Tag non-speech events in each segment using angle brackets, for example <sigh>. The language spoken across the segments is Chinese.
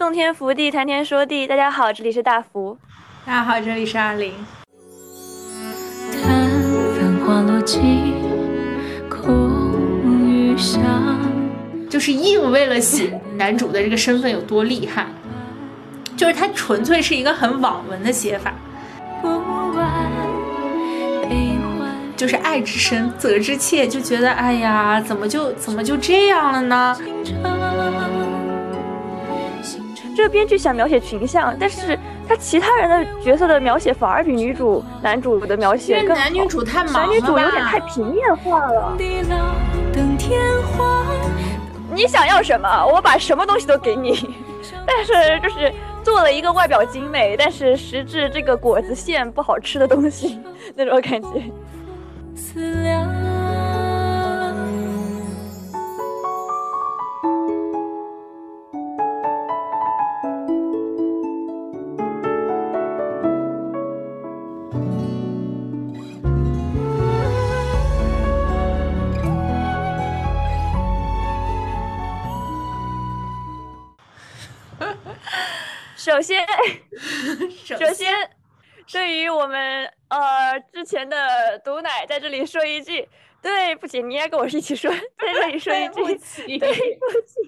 洞天福地，谈天说地。大家好，这里是大福。大家好，这里是阿玲。看繁华落尽，空余香。就是硬为了写男主的这个身份有多厉害，就是他纯粹是一个很网文的写法。不完悲欢，就是爱之深，责之切，就觉得哎呀，怎么就怎么就这样了呢？这个编剧想描写群像，但是他其他人的角色的描写反而比女主、男主的描写更好。男女主太忙了男女主有点太平面化了。地老等天荒。你想要什么，我把什么东西都给你。<laughs> 但是就是做了一个外表精美，但是实质这个果子馅不好吃的东西 <laughs> 那种感觉。思量。首先，<laughs> 首首先，对于我们呃之前的毒奶，在这里说一句，对不起，你也跟我一起说，在这里说一 <laughs> 句，对不起对不起。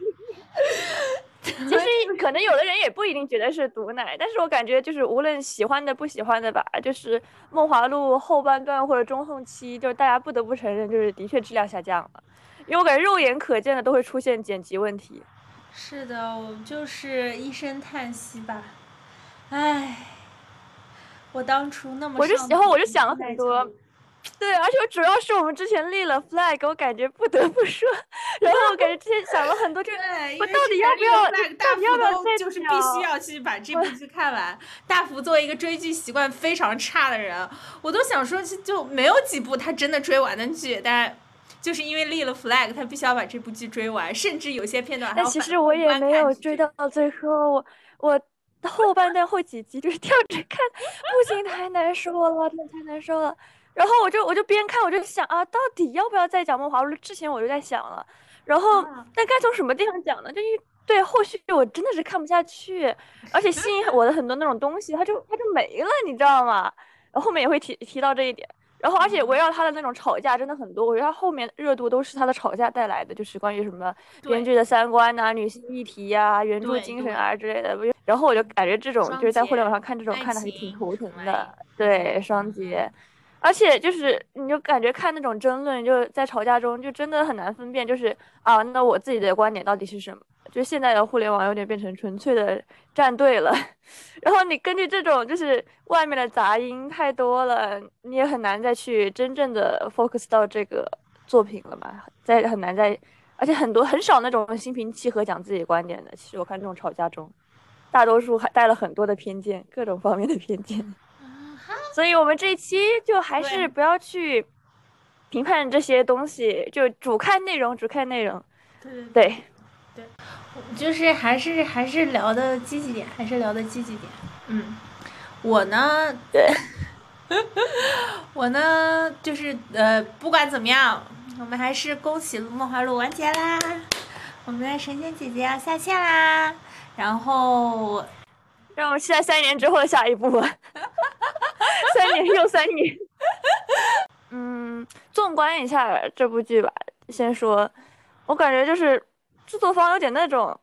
其实 <laughs> 可能有的人也不一定觉得是毒奶，但是我感觉就是无论喜欢的不喜欢的吧，就是《梦华录》后半段或者中后期，就是大家不得不承认，就是的确质量下降了，因为我感觉肉眼可见的都会出现剪辑问题。是的，我就是一声叹息吧。唉，我当初那么我就然后我就想了很多对，而且主要是我们之前立了 flag，我感觉不得不说，然后我感觉之前 <laughs> 想了很多，就我到底要不要，大福都就是必须要去把这 <laughs> 部剧看完。大福作为一个追剧习惯非常差的人，我都想说就就没有几部他真的追完的剧，但就是因为立了 flag，他必须要把这部剧追完，甚至有些片段还但其实我也没有追到最后，我我后半段后几集就是跳着看，不行，太难受了，真的太难受了。然后我就我就边看我就想啊，到底要不要再讲《梦华录》？之前我就在想了，然后啊但该从什么地方讲呢？就一对后续我真的是看不下去，而且吸引我的很多那种东西，它就它就没了，你知道吗？然后后面也会提提到这一点。然后，而且围绕他的那种吵架真的很多，我觉得他后面热度都是他的吵架带来的，就是关于什么编剧的三观呐、女性议题呀、原著精神啊之类的。然后我就感觉这种就是在互联网上看这种看的还挺头疼的，对，双节。而且就是，你就感觉看那种争论，就在吵架中，就真的很难分辨，就是啊，那我自己的观点到底是什么？就现在的互联网有点变成纯粹的站队了，<laughs> 然后你根据这种就是外面的杂音太多了，你也很难再去真正的 focus 到这个作品了嘛，在很难在，而且很多很少那种心平气和讲自己观点的。其实我看这种吵架中，大多数还带了很多的偏见，各种方面的偏见。<laughs> 所以我们这一期就还是不要去评判这些东西，就主看内容，主看内容。对对对。对，就是还是还是聊的积极点，还是聊的积极点。嗯，我呢，对，<laughs> 我呢，就是呃，不管怎么样，我们还是恭喜《梦华录》完结啦，我们的神仙姐姐要下线啦。然后，让我们期待三年之后的下一步吧。<laughs> 三年又三年。嗯，纵观一下这部剧吧，先说，我感觉就是制作方有点那种，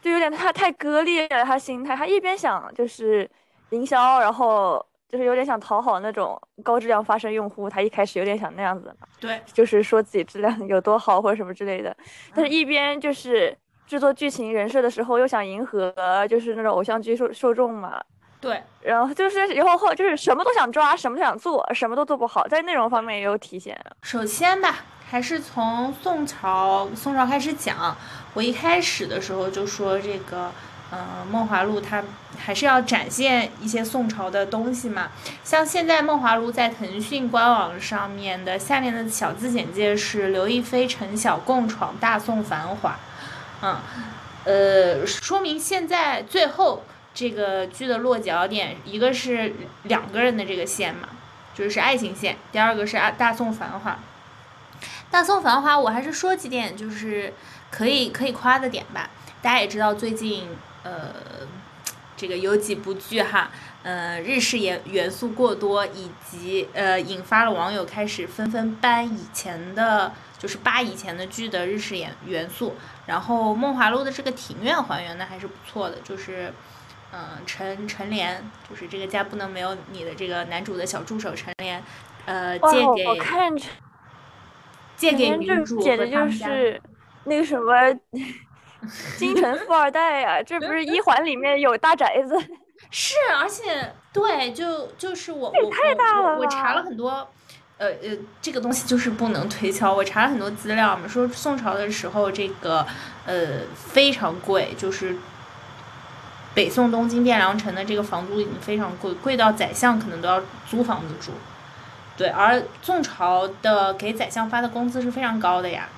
就有点太太割裂了。他心态，他一边想就是营销，然后就是有点想讨好那种高质量发声用户，他一开始有点想那样子嘛。对，就是说自己质量有多好或者什么之类的，但是一边就是制作剧情人设的时候又想迎合就是那种偶像剧受受众嘛，对，然后就是以后后就是什么都想抓，什么都想做，什么都做不好，在内容方面也有体现。首先吧，还是从宋朝宋朝开始讲。我一开始的时候就说这个，嗯、梦华录》它还是要展现一些宋朝的东西嘛。像现在《梦华录》在腾讯官网上面的下面的小字简介是刘亦菲、陈晓共闯大宋繁华，嗯，呃，说明现在最后这个剧的落脚点，一个是两个人的这个线嘛，就是爱情线；第二个是啊大宋繁华。大宋繁华，我还是说几点就是可以可以夸的点吧。大家也知道，最近呃，这个有几部剧哈，呃，日式元元素过多，以及呃，引发了网友开始纷纷搬以前的，就是扒以前的剧的日式元元素。然后《梦华录》的这个庭院还原的还是不错的，就是，嗯、陈陈莲，就是这个家不能没有你的这个男主的小助手陈莲，呃，借给我我看着借给这女主简直就。是那个什么京城富二代呀、这不是一环里面有大宅子？<laughs> 是，而且对，就就是我我太大了我我我查了很多，呃呃，这个东西就是不能推敲。我查了很多资料嘛，说宋朝的时候这个呃非常贵，就是北宋东京汴梁城的这个房租已经非常贵，贵到宰相可能都要租房子住。对，而宋朝的给宰相发的工资是非常高的呀。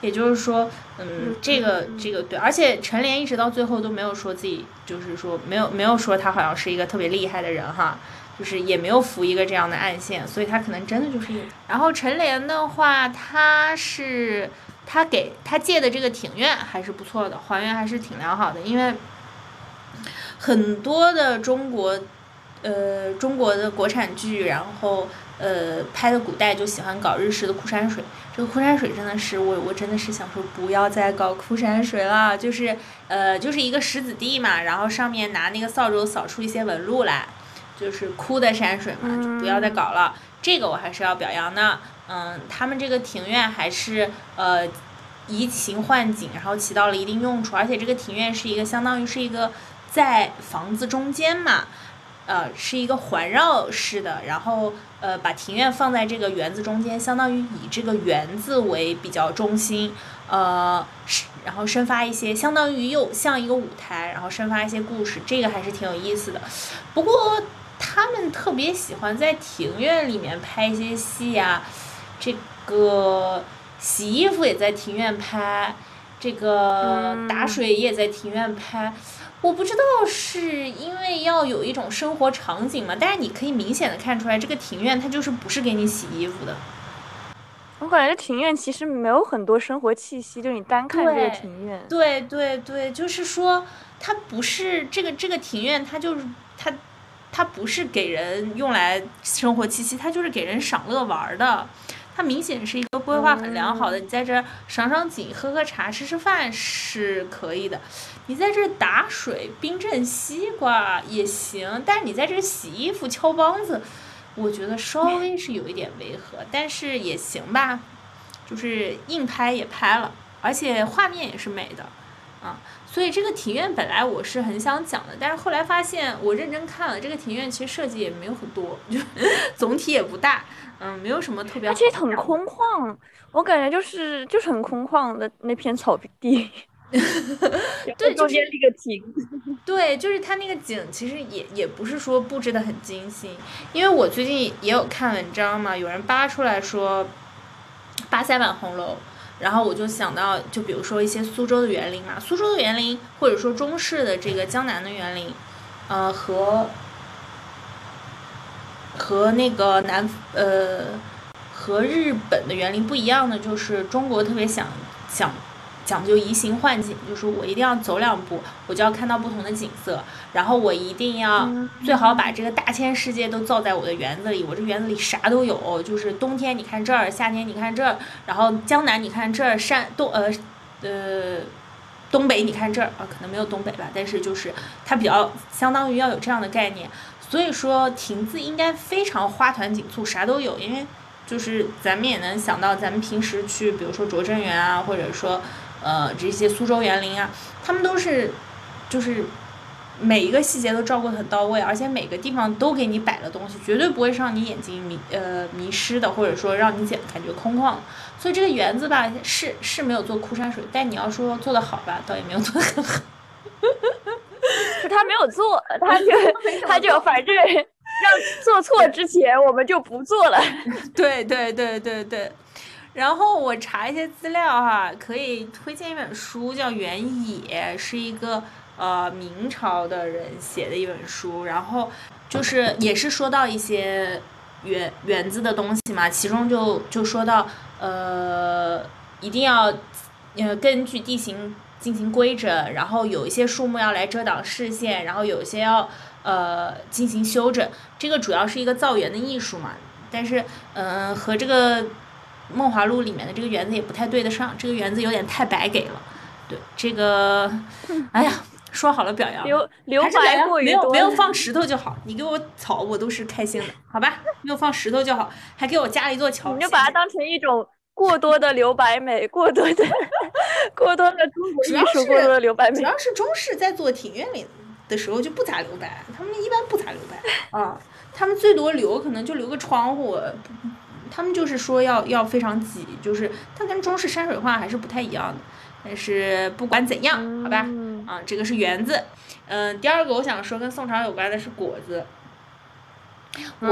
也就是说，嗯嗯，这个嗯这个对，而且陈莲一直到最后都没有说自己，就是说没有没有说他好像是一个特别厉害的人哈，就是也没有服一个这样的暗线，所以他可能真的就是有。然后陈莲的话，他是他给他借的这个庭院还是不错的，还原还是挺良好的，因为很多的中国，呃，中国的国产剧，然后呃拍的古代就喜欢搞日式的枯山水。这个枯山水真的是我，我真的是想说不要再搞枯山水了，就是呃就是一个石子地嘛，然后上面拿那个扫帚扫出一些纹路来，就是枯的山水嘛，就不要再搞了。这个我还是要表扬的，嗯，他们这个庭院还是呃移情换景，然后起到了一定用处，而且这个庭院是一个相当于是一个在房子中间嘛，呃，是一个环绕式的，然后呃把庭院放在这个园子中间，相当于以这个园子为比较中心，呃，是然后生发一些，相当于又像一个舞台，然后生发一些故事，这个还是挺有意思的。不过他们特别喜欢在庭院里面拍一些戏呀、这个洗衣服也在庭院拍，这个打嗯水也在庭院拍。我不知道是因为要有一种生活场景嘛，但是你可以明显的看出来，这个庭院它就是不是给你洗衣服的。我感觉庭院其实没有很多生活气息，就你单看这个庭院，对对对，就是说它不是这个这个庭院，它就是它它不是给人用来生活气息，它就是给人赏乐玩儿的。它明显是一个规划很良好的，你在这赏赏景、喝喝茶、吃吃饭是可以的。你在这打水、冰镇西瓜也行，但是你在这洗衣服、敲梆子，我觉得稍微是有一点违和，但是也行吧。就是硬拍也拍了，而且画面也是美的，啊，所以这个庭院本来我是很想讲的，但是后来发现我认真看了，这个庭院其实设计也没有很多，就 <laughs> 总体也不大，嗯，没有什么特别好而且很空旷，我感觉就是就是很空旷的那片草地，<laughs> 对就是中间立个亭，<laughs> 对，就是它那个景其实也也不是说布置的很精心，因为我最近也有看文章嘛，有人扒出来说八塞版红楼，然后我就想到，就比如说一些苏州的园林嘛，苏州的园林或者说中式的这个江南的园林，呃和和那个南呃和日本的园林不一样的，就是中国特别想想讲究移形换景，就是我一定要走两步，我就要看到不同的景色，然后我一定要嗯最好把这个大千世界都造在我的园子里，我这园子里啥都有，就是冬天你看这儿，夏天你看这儿，然后江南你看这儿，山东呃呃。东北你看这儿啊，可能没有东北吧，但是就是它比较相当于要有这样的概念，所以说亭子应该非常花团锦簇，啥都有，因为就是咱们也能想到，咱们平时去，比如说拙政园啊，或者说呃这些苏州园林啊，他们都是就是每一个细节都照顾得很到位，而且每个地方都给你摆了东西，绝对不会让你眼睛迷呃迷失的，或者说让你感感觉空旷。所以这个园子吧，是是没有做枯山水，但你要说做得好吧，倒也没有做得很好。就 <laughs> 他没有做，<laughs> 他就他就反正让做错之前我们就不做了。<laughs> 对对对对对。然后我查一些资料哈，可以推荐一本书，叫《原野》，是一个呃明朝的人写的一本书。然后就是也是说到一些园园子的东西嘛，其中就就说到呃一定要呃根据地形进行规整，然后有一些树木要来遮挡视线，然后有一些要呃进行修整。这个主要是一个造园的艺术嘛，但是嗯、呃和这个《梦华录》里面的这个园子也不太对得上，这个园子有点太白给了。对这个，哎呀，说好了表扬，留留白扬没有过于多，没有放石头就好，你给我草我都是开心的，好吧？没有放石头就好，还给我加了一座桥，你就把它当成一种过多的留白美，过多的 <laughs> 过多的中国主要艺术，过是多的留白美主。要是中式在做庭院里的时候就不咋留白，他们一般不咋留白 <laughs> 啊，他们最多留可能就留个窗户，不他们就是说要要非常挤，就是它跟中式山水画还是不太一样的。但是不管怎样，好吧，嗯啊，这个是园子。嗯，第二个我想说跟宋朝有关的是果子。我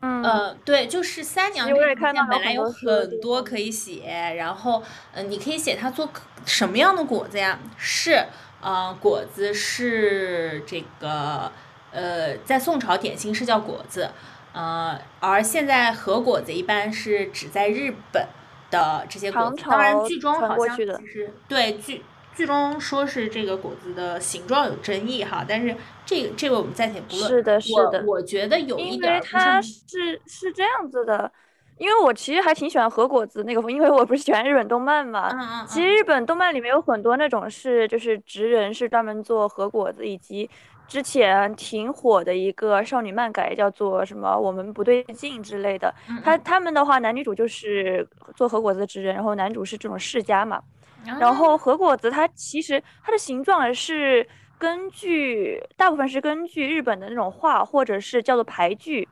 呃，对，就是三娘这个面看到有本来有很多可以写，然后呃，你可以写它做什么样的果子呀？是呃，果子是这个呃，在宋朝点心是叫果子，呃，而现在和果子一般是指在日本的这些果子。当然，剧中好像其实对剧剧中说是这个果子的形状有争议哈，但是这个这个我们暂且不论。是的，是的，我我觉得有一因点因为它是是这样子的，因为我其实还挺喜欢和果子那个风，因为我不是喜欢日本动漫嘛。嗯嗯其实日本动漫里面有很多那种是就是职人是专门做和果子，以及之前挺火的一个少女漫改叫做什么我们不对劲之类的。嗯他他们的话，男女主就是做和果子的职人，然后男主是这种世家嘛。嗯然后和果子它其实它的形状是根据大部分是根据日本的那种画，或者是叫做牌句，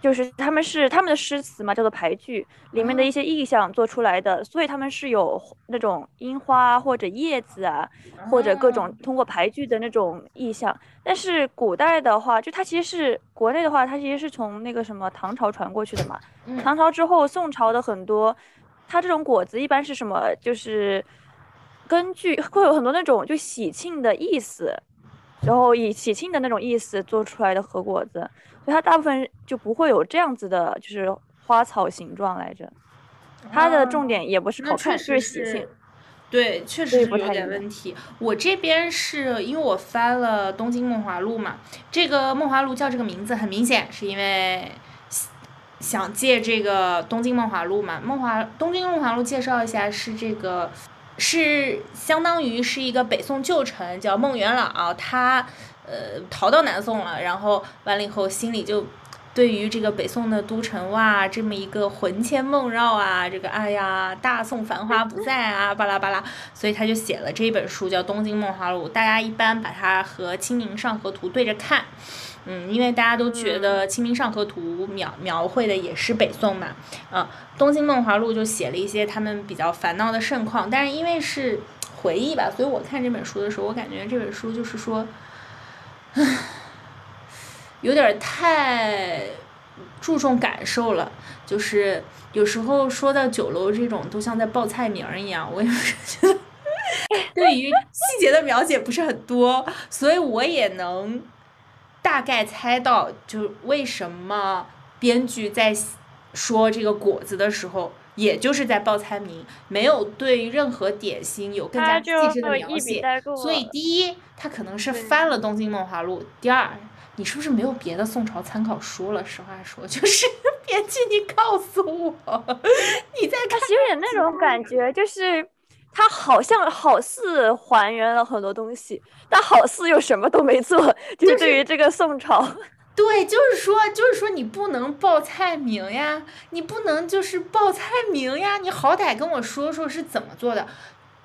就是他们是他们的诗词嘛，叫做牌句里面的一些意象做出来的，所以他们是有那种樱花或者叶子啊，或者各种通过牌句的那种意象。但是古代的话，就它其实是国内的话，它其实是从那个什么唐朝传过去的嘛。嗯唐朝之后，宋朝的很多，它这种果子一般是什么？就是根据会有很多那种就喜庆的意思，然后以喜庆的那种意思做出来的核果子，所以它大部分就不会有这样子的，就是花草形状来着。它的重点也不是好看，就是喜庆。对，确实是有点问题。我这边是因为我翻了《东京梦华录》嘛，这个《梦华录》叫这个名字，很明显是因为想借这个《东京梦华录》嘛。梦华《东京梦华录》介绍一下是这个。是相当于是一个北宋旧臣叫孟元老，他呃逃到南宋了，然后完了以后心里就对于这个北宋的都城哇，这么一个魂牵梦绕啊，这个哎呀，大宋繁华不再啊，巴拉巴拉，所以他就写了这本书叫《东京梦华录》，大家一般把它和《清明上河图》对着看。嗯，因为大家都觉得《清明上河图》描描绘的也是北宋嘛，啊，《东京梦华录》就写了一些他们比较烦恼的盛况，但是因为是回忆吧，所以我看这本书的时候，我感觉这本书就是说，唉有点儿太注重感受了，就是有时候说到酒楼这种，都像在报菜名儿一样，我也是觉得 <laughs> 对于细节的描写不是很多，所以我也能大概猜到，就为什么编剧在说这个果子的时候。也就是在报菜名，没有对任何点心有更加细致的描写，所以第一，他可能是翻了《东京梦华录》；第二，你是不是没有别的宋朝参考书了？实话说，就是编剧，你告诉我，你在看其实有点那种感觉，就是它好像好似还原了很多东西，但好似又什么都没做。就就是是对于这个宋朝，<laughs> 对，就是说，就是说，你不能报菜名呀，你不能就是报菜名呀，你好歹跟我说说是怎么做的。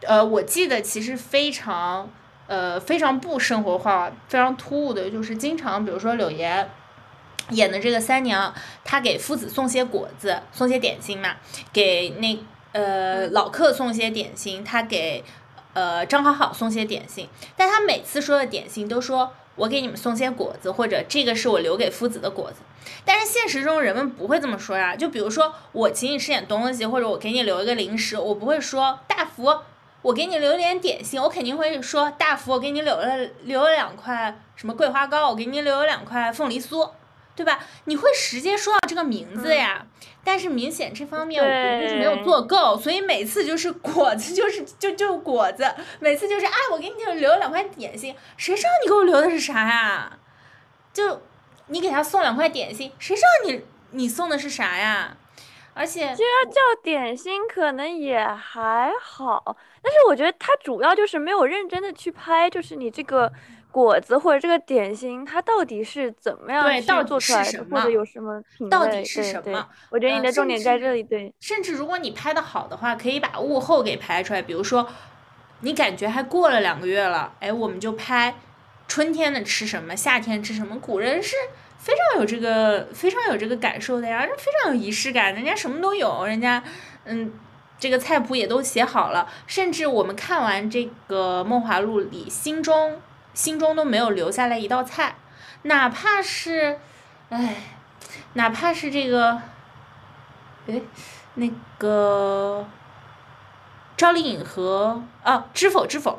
呃，我记得其实非常，呃，非常不生活化、非常突兀的，就是经常，比如说柳岩演的这个三娘，她给夫子送些果子，送些点心嘛，给那呃老客送些点心，他给呃张好好送些点心，但他每次说的点心都说。我给你们送些果子，或者这个是我留给夫子的果子。但是现实中人们不会这么说呀。就比如说我请你吃点东西，或者我给你留一个零食，我不会说大福，我给你留点点心，我肯定会说大福，我给你留了留了两块什么桂花糕，我给你留了两块凤梨酥，对吧？你会直接说到这个名字呀，但是明显这方面我觉得就是没有做够，所以每次就是果子就是就就果子，每次就是啊，我给你留两块点心，谁知道你给我留的是啥呀？就你给他送两块点心，谁知道你你送的是啥呀？而且其实要叫点心可能也还好，但是我觉得他主要就是没有认真的去拍，就是你这个果子或者这个点心，它到底是怎么样去对到底做出来的，是什么或者有什么品到底是什么我觉得你呃的重点在这里，对。甚至如果你拍的好的话，可以把物后给拍出来。比如说，你感觉还过了两个月了，哎，我们就拍春天的吃什么，夏天吃什么。古人是非常有这个非常有这个感受的呀，非常有仪式感，人家什么都有，人家嗯。这个菜谱也都写好了，甚至我们看完这个《梦华录》里，心中心中都没有留下来一道菜，哪怕是，哎，哪怕是这个，哎，那个赵丽颖和啊《知否知否》，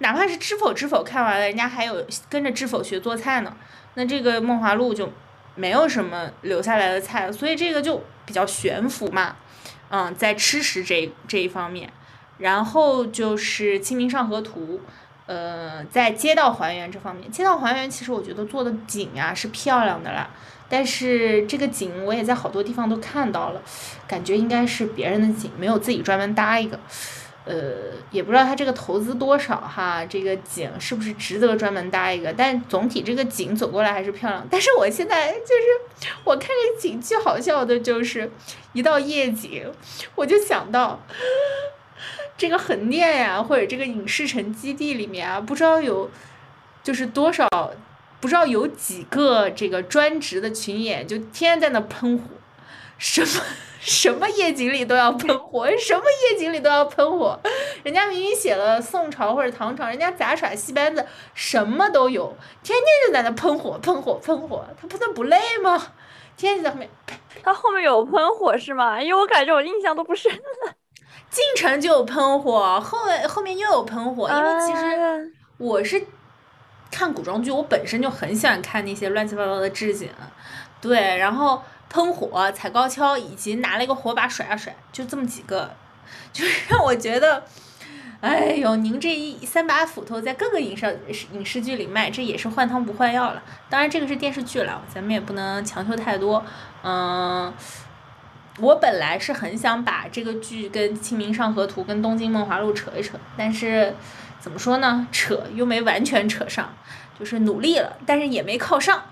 哪怕是《知否知否》看完了，人家还有跟着知否学做菜呢。那这个《梦华录》就没有什么留下来的菜，所以这个就比较悬浮嘛。嗯，在吃食这这一方面，然后就是《清明上河图》，呃，在街道还原这方面，街道还原其实我觉得做的景啊、是漂亮的啦，但是这个景我也在好多地方都看到了，感觉应该是别人的景，没有自己专门搭一个。呃，也不知道他这个投资多少哈，这个景是不是值得专门搭一个？但总体这个景走过来还是漂亮。但是我现在就是我看这个景最好笑的就是一到夜景，我就想到这个横店呀，或者这个影视城基地里面啊，不知道有就是多少，不知道有几个这个专职的群演，就天天在那喷火，什么。什么夜景里都要喷火，<laughs> 什么夜景里都要喷火。人家明明写了宋朝或者唐朝，人家杂耍戏班子什么都有，天天就在那喷火、喷火、喷火，他喷的不累吗？天天就在后面。他后面有喷火是吗？因为我感觉我印象都不深了。进城就有喷火，后面后面又有喷火，因为其实啊我是看古装剧，我本身就很喜欢看那些乱七八糟的置景，对，然后。喷火、踩高跷，以及拿了一个火把甩啊甩，就这么几个，<laughs> 就是让我觉得，哎呦，您这一三把斧头在各个影视影视剧里卖，这也是换汤不换药了。当然，这个是电视剧了，咱们也不能强求太多。嗯，我本来是很想把这个剧跟《清明上河图》跟《东京梦华录》扯一扯，但是怎么说呢，扯又没完全扯上，就是努力了，但是也没靠上。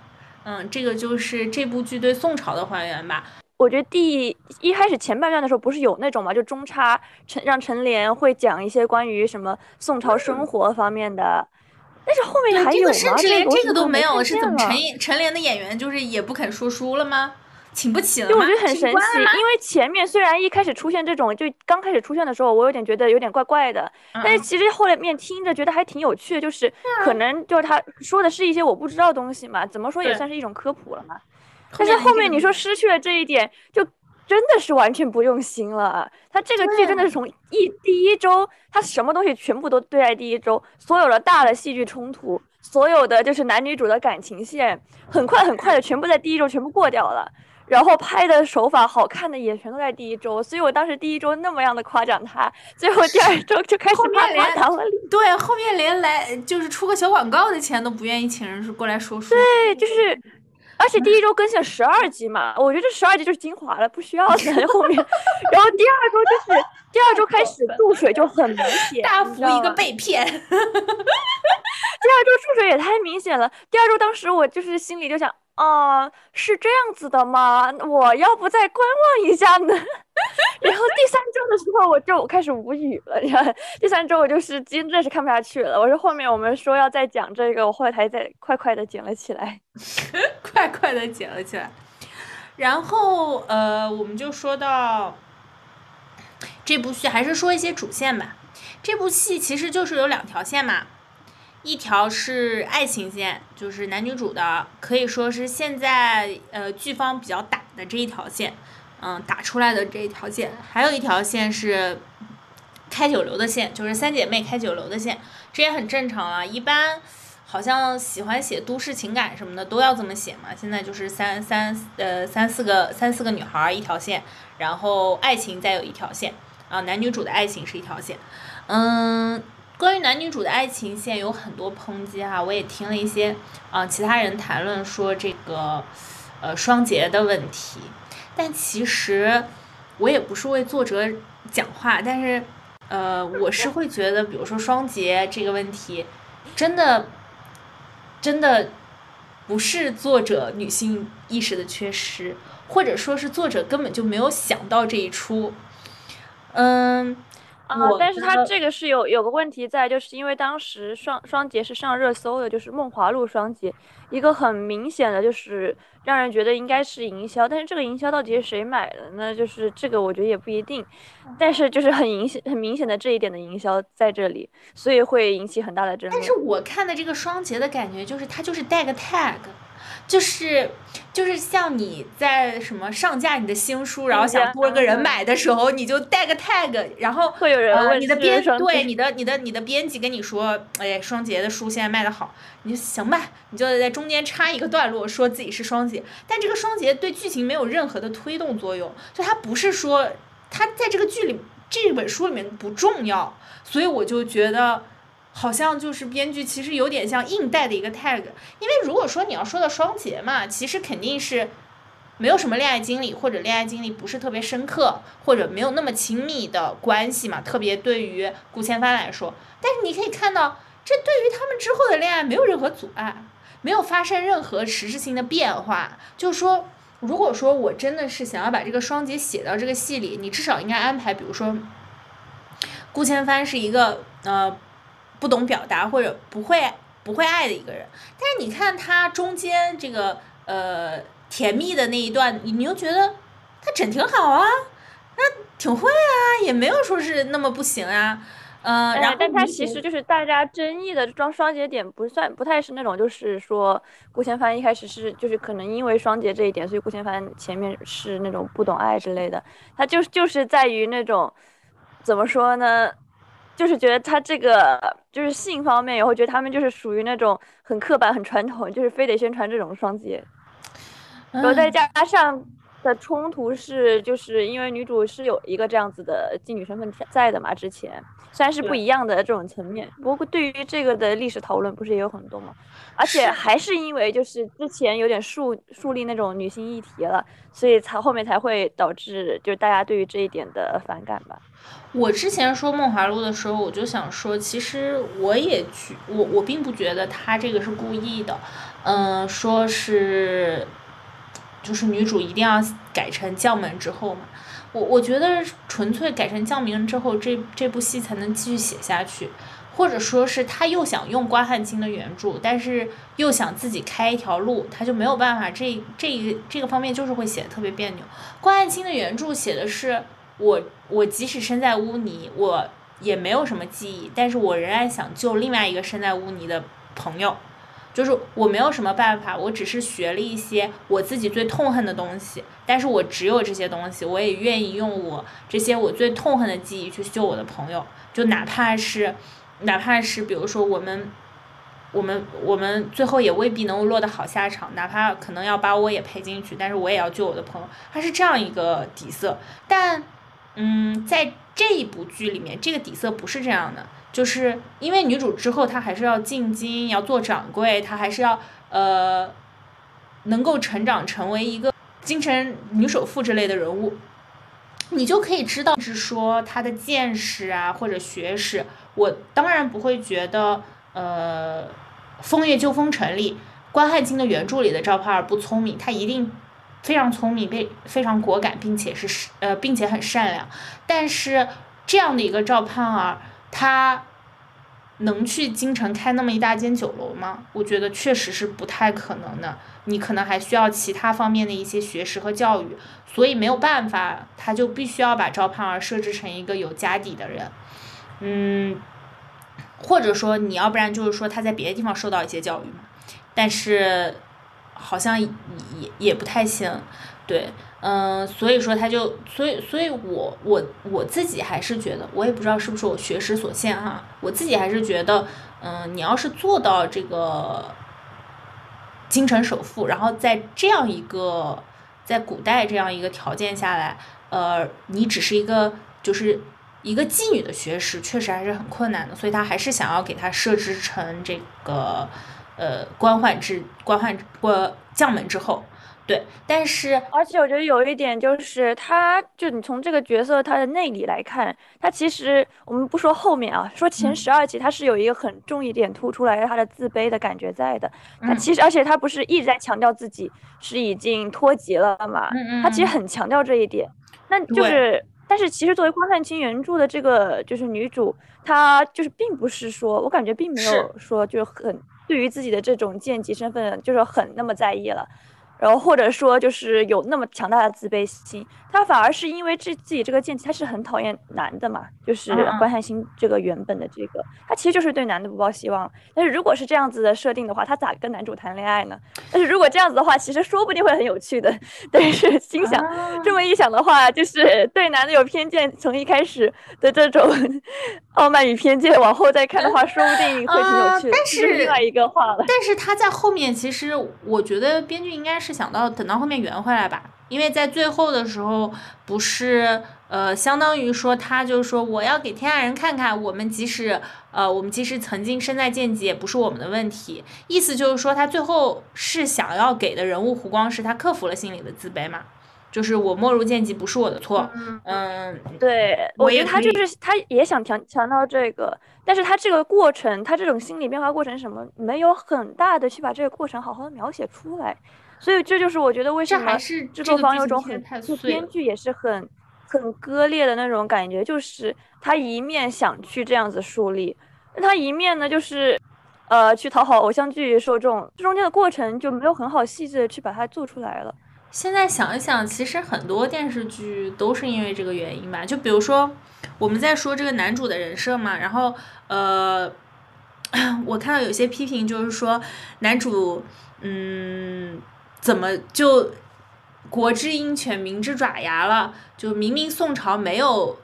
嗯，这个就是这部剧对宋朝的还原吧。我觉得第一开始前半段的时候不是有那种嘛，就中插陈让陈莲会讲一些关于什么宋朝生活方面的，但是后面还有吗？甚至连这这个都没有，是怎么陈陈？陈莲的演员就是也不肯说书了吗？请不起了就吗？我觉得很神奇，因为前面虽然一开始出现这种，就刚开始出现的时候，我有点觉得有点怪怪的，但是嗯其实后来面听着觉得还挺有趣的，就是可能就是他说的是一些我不知道的东西嘛，怎么说也算是一种科普了嘛。但是后面你说失去了这一点，就真的是完全不用心了啊。他这个剧真的是从一第一周，他什么东西全部都对在第一周，所有的大的戏剧冲突，所有的就是男女主的感情线，很快很快的全部在第一周全部过掉了。然后拍的手法好看的也全都在第一周，所以我当时第一周那么样的夸奖他，最后第二周就开始骂骂连唐了脸。对，后面连来就是出个小广告的钱都不愿意请人过来说说。对，就是，而且第一周更新了十二集嘛，我觉得这十二集就是精华了，不需要在后面。<laughs> 然后第二周就是第二周开始注水就很明显，大幅一个被骗。<laughs> 第二周注水也太明显了。第二周当时我就是心里就想，啊、是这样子的吗？我要不再观望一下呢？<laughs> 然后第三周的时候我就开始无语了，然后，第三周我就是真的是看不下去了。我说后面我们说要再讲这个，我后台再快快的捡了起来。<laughs> 快快的捡了起来。然后呃，我们就说到这部剧，还是说一些主线吧。这部戏其实就是有两条线嘛，一条是爱情线，就是男女主的，可以说是现在呃剧方比较打的这一条线，嗯，打出来的这一条线。还有一条线是开酒楼的线，就是三姐妹开酒楼的线，这也很正常啊。一般好像喜欢写都市情感什么的都要这么写嘛。现在就是三三呃三四个三四个女孩儿一条线，然后爱情再有一条线，啊男女主的爱情是一条线。嗯，关于男女主的爱情线有很多抨击哈，我也听了一些啊其他人谈论说这个呃双节的问题，但其实我也不是为作者讲话，但是呃我是会觉得，比如说双节这个问题，真的真的不是作者女性意识的缺失，或者说是作者根本就没有想到这一出。嗯，啊我，但是觉得它这个是有有个问题在，就是因为当时双双节是上热搜的，就是梦华录双节，一个很明显的就是让人觉得应该是营销，但是这个营销到底是谁买的呢？就是这个我觉得也不一定，但是就是很明显很明显的这一点的营销在这里，所以会引起很大的争论。但是我看的这个双节的感觉就是它就是带个 tag，就是就是像你在什么上架你的新书，然后想多个人买的时候，你就带个 tag，然后会有人呃问是你的编对你的你的你的编辑跟你说，哎，双杰的书现在卖的好，你就行吧，你就在中间插一个段落说自己是双杰，但这个双杰对剧情没有任何的推动作用，就它不是说它在这个剧里这本书里面不重要，所以我就觉得。好像就是编剧其实有点像硬带的一个 tag，因为如果说你要说到双节嘛，其实肯定是没有什么恋爱经历，或者恋爱经历不是特别深刻，或者没有那么亲密的关系嘛。特别对于顾千帆来说，但是你可以看到，这对于他们之后的恋爱没有任何阻碍，没有发生任何实质性的变化。就是说，如果说我真的是想要把这个双节写到这个戏里，你至少应该安排，比如说，顾千帆是一个呃不懂表达或者不会不会爱的一个人，但是你看他中间这个呃甜蜜的那一段，你你又觉得他整挺好啊，那挺会啊，也没有说是那么不行啊，呃，哎然后但他其实就是大家争议的双双节点不算不太是那种，就是说顾千帆一开始是就是可能因为双节这一点，所以顾千帆前面是那种不懂爱之类的，他就就是在于那种怎么说呢？就是觉得他这个就是性方面，也会觉得他们就是属于那种很刻板、很传统，就是非得宣传这种双节。然后再嗯加上的冲突是，就是因为女主是有一个这样子的妓女身份在的嘛，之前虽然是不一样的这种层面，不过对于这个的历史讨论不是也有很多嘛，而且还是因为就是之前有点树树立那种女性议题了，所以才后面才会导致就是大家对于这一点的反感吧。我之前说《梦华录》的时候，我就想说，其实我也觉我我并不觉得他这个是故意的，嗯、说是就是女主一定要改成将门之后嘛，我我觉得纯粹改成将门之后，这这部戏才能继续写下去，或者说是他又想用关汉卿的原著，但是又想自己开一条路，他就没有办法，这这一这个方面就是会写的特别别扭。关汉卿的原著写的是我我即使身在污泥，我也没有什么记忆，但是我仍然想救另外一个身在污泥的朋友。就是我没有什么办法，我只是学了一些我自己最痛恨的东西，但是我只有这些东西，我也愿意用我这些我最痛恨的记忆去救我的朋友，就哪怕是，哪怕是比如说我们，我们我们最后也未必能落得好下场，哪怕可能要把我也赔进去，但是我也要救我的朋友，它是这样一个底色，但，嗯，在这一部剧里面，这个底色不是这样的。就是因为女主之后她还是要进京，要做掌柜，她还是要呃，能够成长成为一个京城女首富之类的人物，你就可以知道是说她的见识啊或者学识。我当然不会觉得呃，《风月旧风尘》里关汉卿的原著里的赵盼儿不聪明，她一定非常聪明，非非常果敢，并且是呃，并且很善良。但是这样的一个赵盼儿。他能去京城开那么一大间酒楼吗？我觉得确实是不太可能的。你可能还需要其他方面的一些学识和教育，所以没有办法，他就必须要把赵盼儿设置成一个有家底的人。嗯，或者说你要不然就是说他在别的地方受到一些教育，但是好像也也不太行，对。嗯，所以说他就，所以，所以我我我自己还是觉得，我也不知道是不是我学识所限哈，我自己还是觉得，嗯，你要是做到这个京城首富，然后在这样一个在古代这样一个条件下来，呃，你只是一个就是一个妓女的学识，确实还是很困难的，所以他还是想要给他设置成这个呃官宦之官宦官将门之后。对，但是而且我觉得有一点就是，他就你从这个角色他的内里来看，他其实我们不说后面啊，说前十二集他是有一个很重一点突出来他的自卑的感觉在的。他其实而且他不是一直在强调自己是已经脱节了嘛？他其实很强调这一点。那就是，但是其实作为关汉卿原著的这个就是女主，她就是并不是说我感觉并没有说就很对于自己的这种贱籍身份就是很那么在意了。然后或者说就是有那么强大的自卑心，他反而是因为这自己这个剑姬，他是很讨厌男的嘛，就是关汉卿这个原本的这个，他其实就是对男的不抱希望。但是如果是这样子的设定的话，他咋跟男主谈恋爱呢？但是如果这样子的话，其实说不定会很有趣的。但是心想这么一想的话，就是对男的有偏见，从一开始的这种傲慢与偏见，往后再看的话，说不定会挺有趣的。但是另外一个话了。但是他在后面，其实我觉得编剧应该是。想到等到后面圆回来吧，因为在最后的时候，不是呃，相当于说他就是说我要给天下人看看，我们即使呃，我们即使曾经身在贱籍，也不是我们的问题。意思就是说，他最后是想要给的人物胡光，是他克服了心里的自卑嘛，就是我没入剑籍不是我的错。嗯，对，我觉得他就是他也想强强调这个，但是他这个过程，他这种心理变化过程什么，没有很大的去把这个过程好好的描写出来。所以这就是我觉得为什么制作方有种很就编剧也是很很割裂的那种感觉，就是他一面想去这样子树立，他一面呢就是，呃，去讨好偶像剧受众，这中间的过程就没有很好细致的去把它做出来了。现在想一想，其实很多电视剧都是因为这个原因吧。就比如说我们在说这个男主的人设嘛，然后呃，<coughs> 我看到有些批评就是说男主，嗯。怎么就国之鹰犬，民之爪牙了？就明明宋朝没有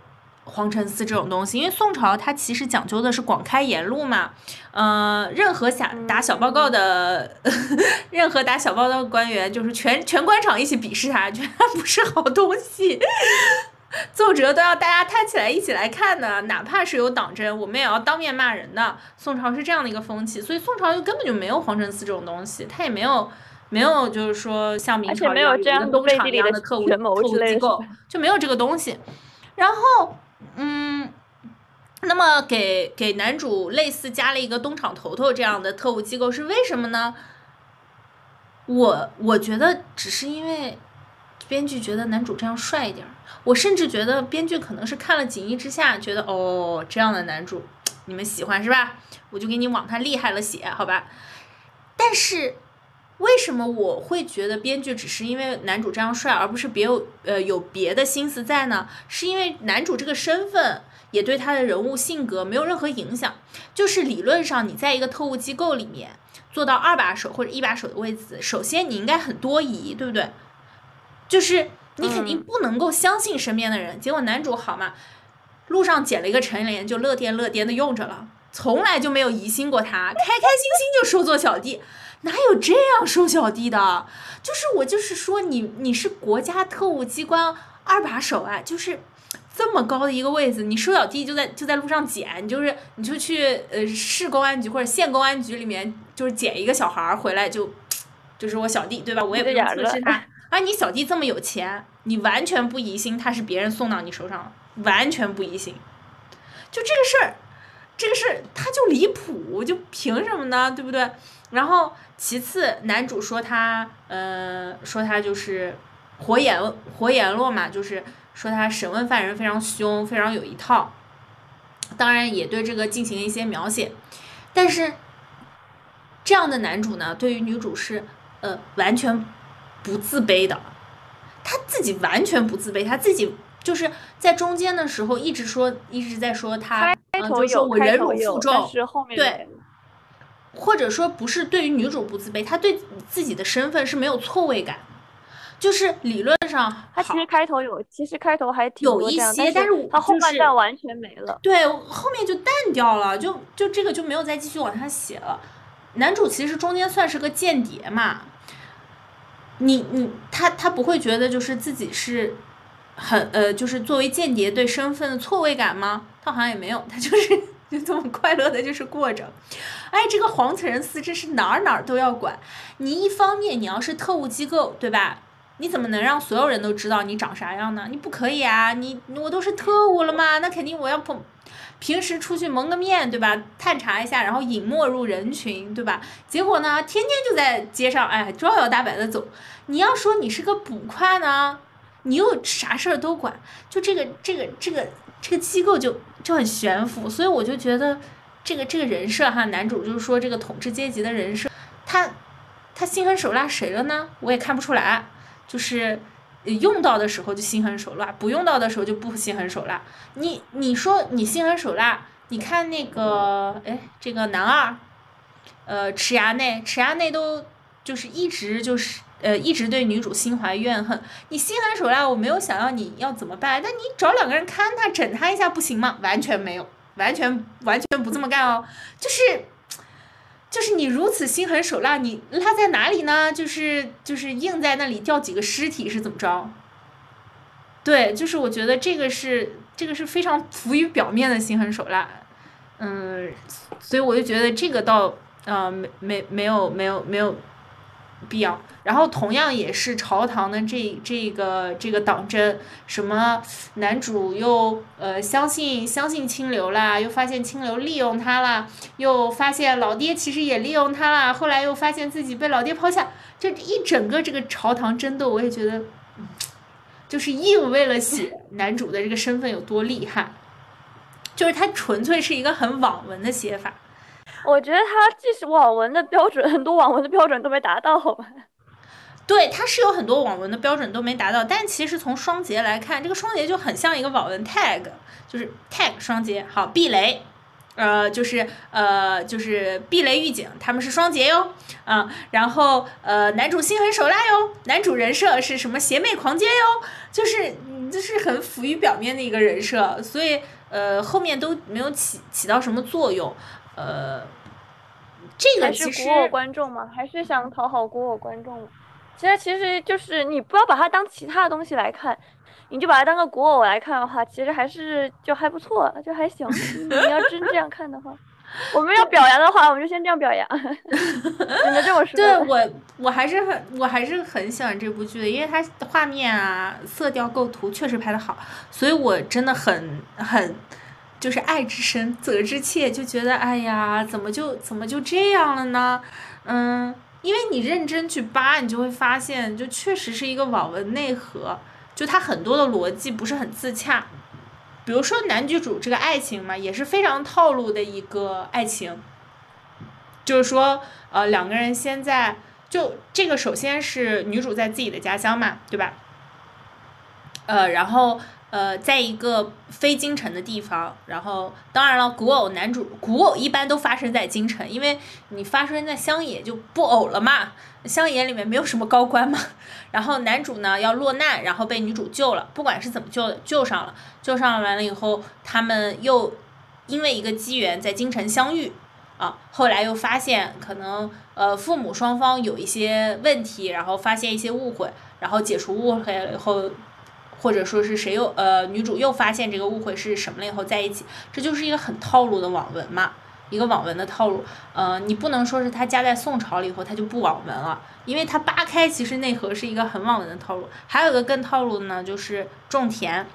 皇城司这种东西，因为宋朝它其实讲究的是广开言路嘛。呃，任何想打小报告的，<laughs> 任何打小报告的官员，就是全全官场一起鄙视他，觉得他不是好东西。奏折都要大家摊起来一起来看的，哪怕是有党争，我们也要当面骂人的。宋朝是这样的一个风气，所以宋朝就根本就没有皇城司这种东西，他也没有。没有，就是说像明朝一样有个东厂一样的特务特务机构，就没有这个东西。然后，嗯，那么给给男主类似加了一个东厂头头这样的特务机构是为什么呢？我我觉得只是因为编剧觉得男主这样帅一点儿。我甚至觉得编剧可能是看了《锦衣之下》，觉得哦这样的男主你们喜欢是吧？我就给你往他厉害了写，好吧？但是。为什么我会觉得编剧只是因为男主这样帅，而不是别有呃有别的心思在呢？是因为男主这个身份也对他的人物性格没有任何影响。就是理论上，你在一个特务机构里面做到二把手或者一把手的位置，首先你应该很多疑，对不对？就是你肯定不能够相信身边的人。结果男主好嘛，路上捡了一个陈莲，就乐颠乐颠的用着了，从来就没有疑心过他，开开心心就收做小弟。哪有这样收小弟的？就是我就是说你你是国家特务机关二把手啊，就是这么高的一个位子，你收小弟就在就在路上捡，你就是你就去呃市公安局或者县公安局里面就是捡一个小孩儿回来就就是我小弟对吧？我也不用测试他。而你小弟这么有钱，你完全不疑心他是别人送到你手上了，完全不疑心。就这个事儿，这个事儿他就离谱，就凭什么呢？对不对？然后。其次，男主说他，呃，说他就是活阎活阎罗嘛，就是说他审问犯人非常凶，非常有一套。当然也对这个进行一些描写，但是这样的男主呢，对于女主是呃完全不自卑的，他自己完全不自卑，他自己就是在中间的时候一直说一直在说他，就说我忍辱负重，对。或者说不是对于女主不自卑，她对自己的身份是没有错位感，就是理论上好他其实开头有，其实开头还挺有一些但是我他后半段完全没了。对，后面就淡掉了，就就这个就没有再继续往下写了。男主其实中间算是个间谍嘛，你你他他不会觉得就是自己是很呃，就是作为间谍对身份的错位感吗？他好像也没有，他就是就这么快乐的就是过着。哎，这个黄层人司真是哪儿哪儿都要管。你一方面你要是特务机构，对吧？你怎么能让所有人都知道你长啥样呢？你不可以啊！你我都是特务了嘛，那肯定我要碰，平时出去蒙个面，对吧？探查一下，然后隐没入人群，对吧？结果呢，天天就在街上，哎，招摇大摆的走。你要说你是个捕快呢，你又啥事儿都管，就这个这个这个这个机构就就很悬浮，所以我就觉得这个这个人设哈，男主就是说这个统治阶级的人设，他他心狠手辣谁了呢？我也看不出来。就是用到的时候就心狠手辣，不用到的时候就不心狠手辣。你你说你心狠手辣，你看那个哎，这个男二，呃，池衙内，池衙内都就是一直就是呃一直对女主心怀怨恨。你心狠手辣，我没有想要你要怎么办，但你找两个人看他整他一下不行吗？完全没有，完全完全不这么干哦，就是。就是你如此心狠手辣，你辣在哪里呢？就是就是硬在那里掉几个尸体是怎么着？对，就是我觉得这个是这个是非常浮于表面的心狠手辣，嗯，所以我就觉得这个倒呃没没没有没有没有必要。然后同样也是朝堂的这这个这个党争，什么男主又呃相信相信清流啦，又发现清流利用他啦，又发现老爹其实也利用他啦，后来又发现自己被老爹抛下，这一整个这个朝堂争斗，我也觉得，就是硬为了写 <laughs> 男主的这个身份有多厉害，就是他纯粹是一个很网文的写法。我觉得他即使网文的标准，很多网文的标准都没达到，好吧？<laughs> 对，它是有很多网文的标准都没达到，但其实从双节来看，这个双节就很像一个网文 tag，就是 tag 双节，好避雷，呃，就是呃就是避雷预警，他们是双节哟，啊，然后呃男主心狠手辣哟，男主人设是什么邪魅狂奸哟，就是就是很浮于表面的一个人设，所以呃后面都没有起起到什么作用，呃，这个还其实是古偶观众吗？还是想讨好古偶观众？其实其实就是你不要把它当其他的东西来看，你就把它当个古偶来看的话，其实还是就还不错，就还行。你要真这样看的话，我们要表扬的话，我们就先这样表扬，<laughs> 只能这么说。对我，我还是很，我还是很喜欢这部剧的，因为它画面啊、色调、构图确实拍的好，所以我真的很很，就是爱之深，责之切，就觉得哎呀，怎么就怎么就这样了呢？嗯，因为你认真去扒，你就会发现，就确实是一个网文内核，就它很多的逻辑不是很自洽。比如说男女主这个爱情嘛，也是非常套路的一个爱情，就是说，呃，两个人先在就这个，首先是女主在自己的家乡嘛，对吧？呃，然后呃，在一个非京城的地方，然后当然了，古偶男主古偶一般都发生在京城，因为你发生在乡野就不偶了嘛，乡野里面没有什么高官嘛。<laughs> 然后男主呢要落难，然后被女主救了，不管是怎么救的，救上了，救上完了以后，他们又因为一个机缘在京城相遇。啊，后来又发现可能呃父母双方有一些问题，然后发现一些误会，然后解除误会了以后，或者说是谁又呃女主又发现这个误会是什么了以后在一起，这就是一个很套路的网文嘛，一个网文的套路。呃，你不能说是它加在宋朝了以后它就不网文了，因为它扒开其实内核是一个很网文的套路。还有一个更套路的呢，就是种田，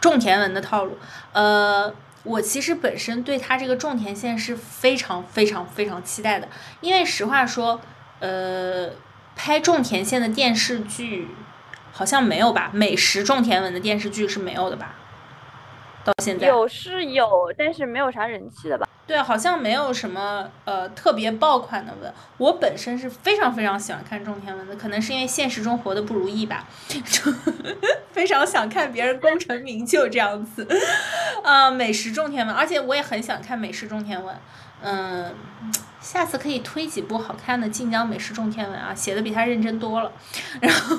种田文的套路，呃。我其实本身对他这个种田线是非常非常非常期待的，因为实话说，呃，拍种田线的电视剧好像没有吧？美食种田文的电视剧是没有的吧？到现在有是有，但是没有啥人气的吧？对，好像没有什么呃特别爆款的文。我本身是非常非常喜欢看种田文的，可能是因为现实中活的不如意吧，就 <laughs> 非常想看别人功成名就这样子。啊，<laughs> 美食种田文，而且我也很想看美食种田文。嗯，下次可以推几部好看的晋江美食种田文啊，写的比他认真多了。然后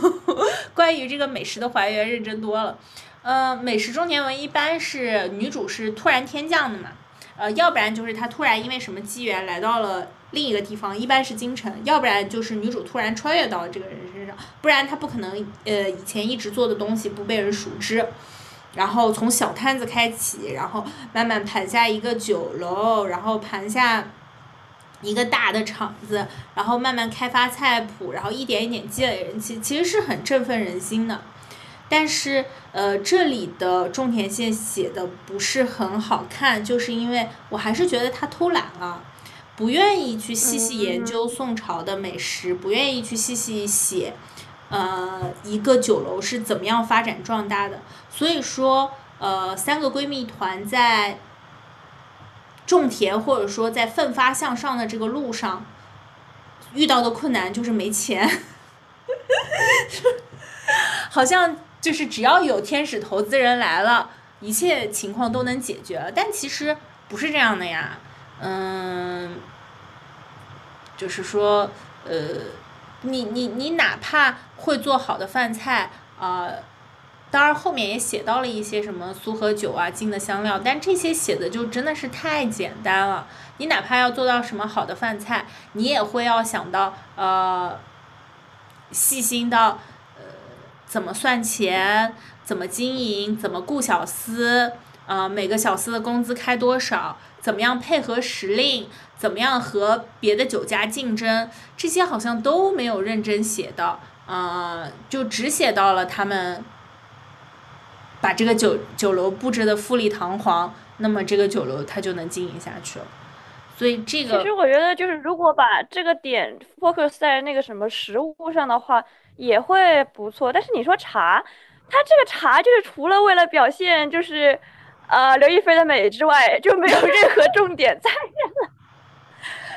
关于这个美食的还原认真多了。<laughs> 呃，美食种田文一般是女主是突然天降的嘛，呃，要不然就是她突然因为什么机缘来到了另一个地方，一般是京城，要不然就是女主突然穿越到了这个人身上，不然她不可能呃以前一直做的东西不被人熟知。然后从小摊子开启，然后慢慢盘下一个酒楼，然后盘下一个大的厂子，然后慢慢开发菜谱，然后一点一点积累人气，其实是很振奋人心的。但是，呃，这里的种田线写的不是很好看，就是因为我还是觉得他偷懒了，不愿意去细细研究宋朝的美食，不愿意去细细写，呃，一个酒楼是怎么样发展壮大的。所以说，呃，三个闺蜜团在种田或者说在奋发向上的这个路上，遇到的困难就是没钱，<laughs> 好像就是只要有天使投资人来了，一切情况都能解决。但其实不是这样的呀，嗯，就是说，呃，你你你哪怕会做好的饭菜啊。当然，后面也写到了一些什么苏和酒啊、金的香料，但这些写的就真的是太简单了。你哪怕要做到什么好的饭菜，你也会要想到呃，细心到呃怎么算钱、怎么经营、怎么雇小厮，呃每个小厮的工资开多少，怎么样配合时令，怎么样和别的酒家竞争，这些好像都没有认真写到，呃，就只写到了他们。把这个酒酒楼布置的富丽堂皇，那么这个酒楼它就能经营下去了。所以这个其实我觉得，就是如果把这个点 focus 在那个什么食物上的话，也会不错。但是你说茶，它这个茶就是除了为了表现就是呃刘亦菲的美之外，就没有任何重点在了。<laughs>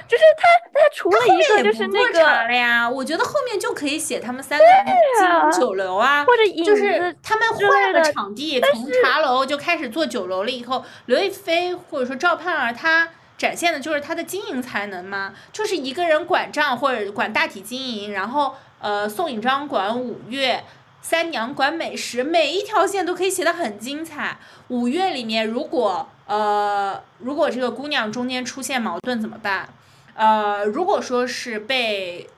就是他，他除了一个就是那个了呀，我觉得后面就可以写他们三个经营酒楼啊，或者就是他们换了场地，从茶楼就开始做酒楼了。以后刘亦菲或者说赵盼儿，她展现的就是她的经营才能嘛，就是一个人管账或者管大体经营，然后呃宋引章管五月，三娘管美食，每一条线都可以写的很精彩。五月里面如果呃如果这个姑娘中间出现矛盾怎么办？呃，如果说是被，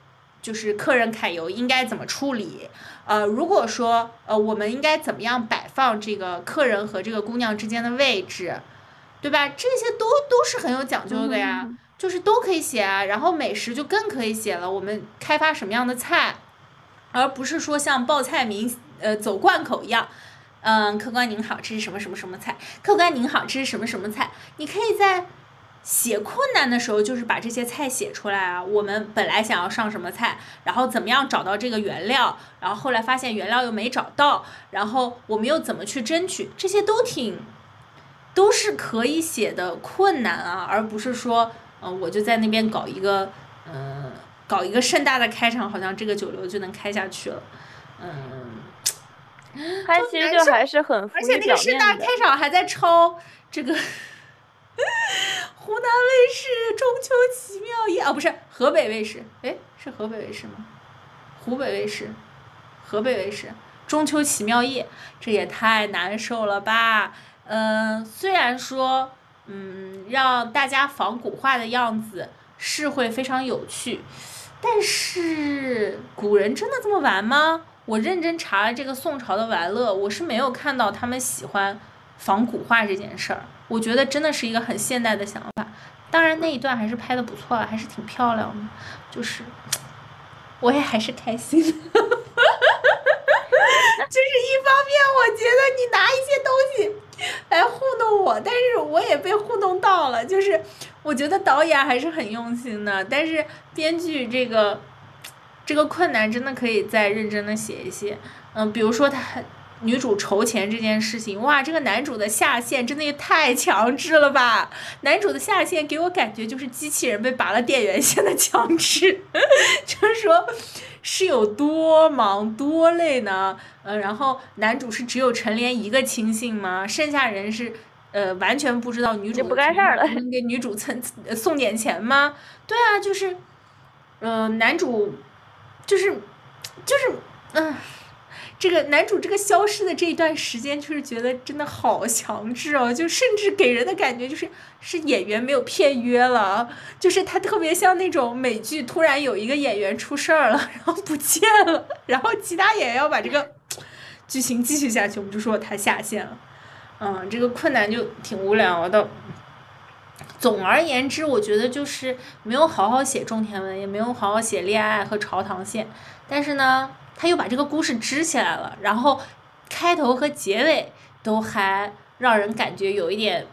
就是客人揩油，应该怎么处理？呃，如果说呃，我们应该怎么样摆放这个客人和这个姑娘之间的位置，对吧？这些都都是很有讲究的呀，就是都可以写啊。然后美食就更可以写了，我们开发什么样的菜，而不是说像报菜名呃走贯口一样，嗯，客官您好，这是什么什么什么菜？客官您好，这是什么什么菜？你可以在。写困难的时候，就是把这些菜写出来啊。我们本来想要上什么菜，然后怎么样找到这个原料，然后后来发现原料又没找到，然后我们又怎么去争取，这些都挺，都是可以写的困难啊，而不是说，嗯，我就在那边搞一个，嗯，搞一个盛大的开场，好像这个酒楼就能开下去了，嗯，他其实就还是很，而且那个盛大开场还在抄这个。<laughs> 湖南卫视《中秋奇妙夜》啊，不是河北卫视，哎，是河北卫视吗？湖北卫视，河北卫视《中秋奇妙夜》，这也太难受了吧？嗯，虽然说，嗯，让大家仿古画的样子是会非常有趣，但是古人真的这么玩吗？我认真查了这个宋朝的玩乐，我是没有看到他们喜欢仿古画这件事儿。我觉得真的是一个很现代的想法，当然那一段还是拍的不错了，还是挺漂亮的，就是，我也还是开心，<laughs> 就是一方面我觉得你拿一些东西来糊弄我，但是我也被糊弄到了，就是我觉得导演还是很用心的，但是编剧这个这个困难真的可以再认真的写一些，嗯，比如说他。女主筹钱这件事情，哇，这个男主的下线真的也太强制了吧！男主的下线给我感觉就是机器人被拔了电源线的强制，<laughs> 就是说是有多忙多累呢？呃，然后男主是只有陈莲一个亲信吗？剩下人是呃，完全不知道女主就不干事儿了能给女主蹭呃送点钱吗？对啊，就是，呃，男主就是就是嗯。这个男主这个消失的这一段时间，就是觉得真的好强制哦，<laughs> 就甚至给人的感觉就是是演员没有片约了，就是他特别像那种美剧突然有一个演员出事儿了，然后不见了，<laughs> 然后其他演员要把这个剧情继续下去，我们就说他下线了。嗯，这个困难就挺无聊的。总而言之，我觉得就是没有好好写种田文，也没有好好写恋爱和朝堂线，但是呢。他又把这个故事支起来了，然后开头和结尾都还让人感觉有一点，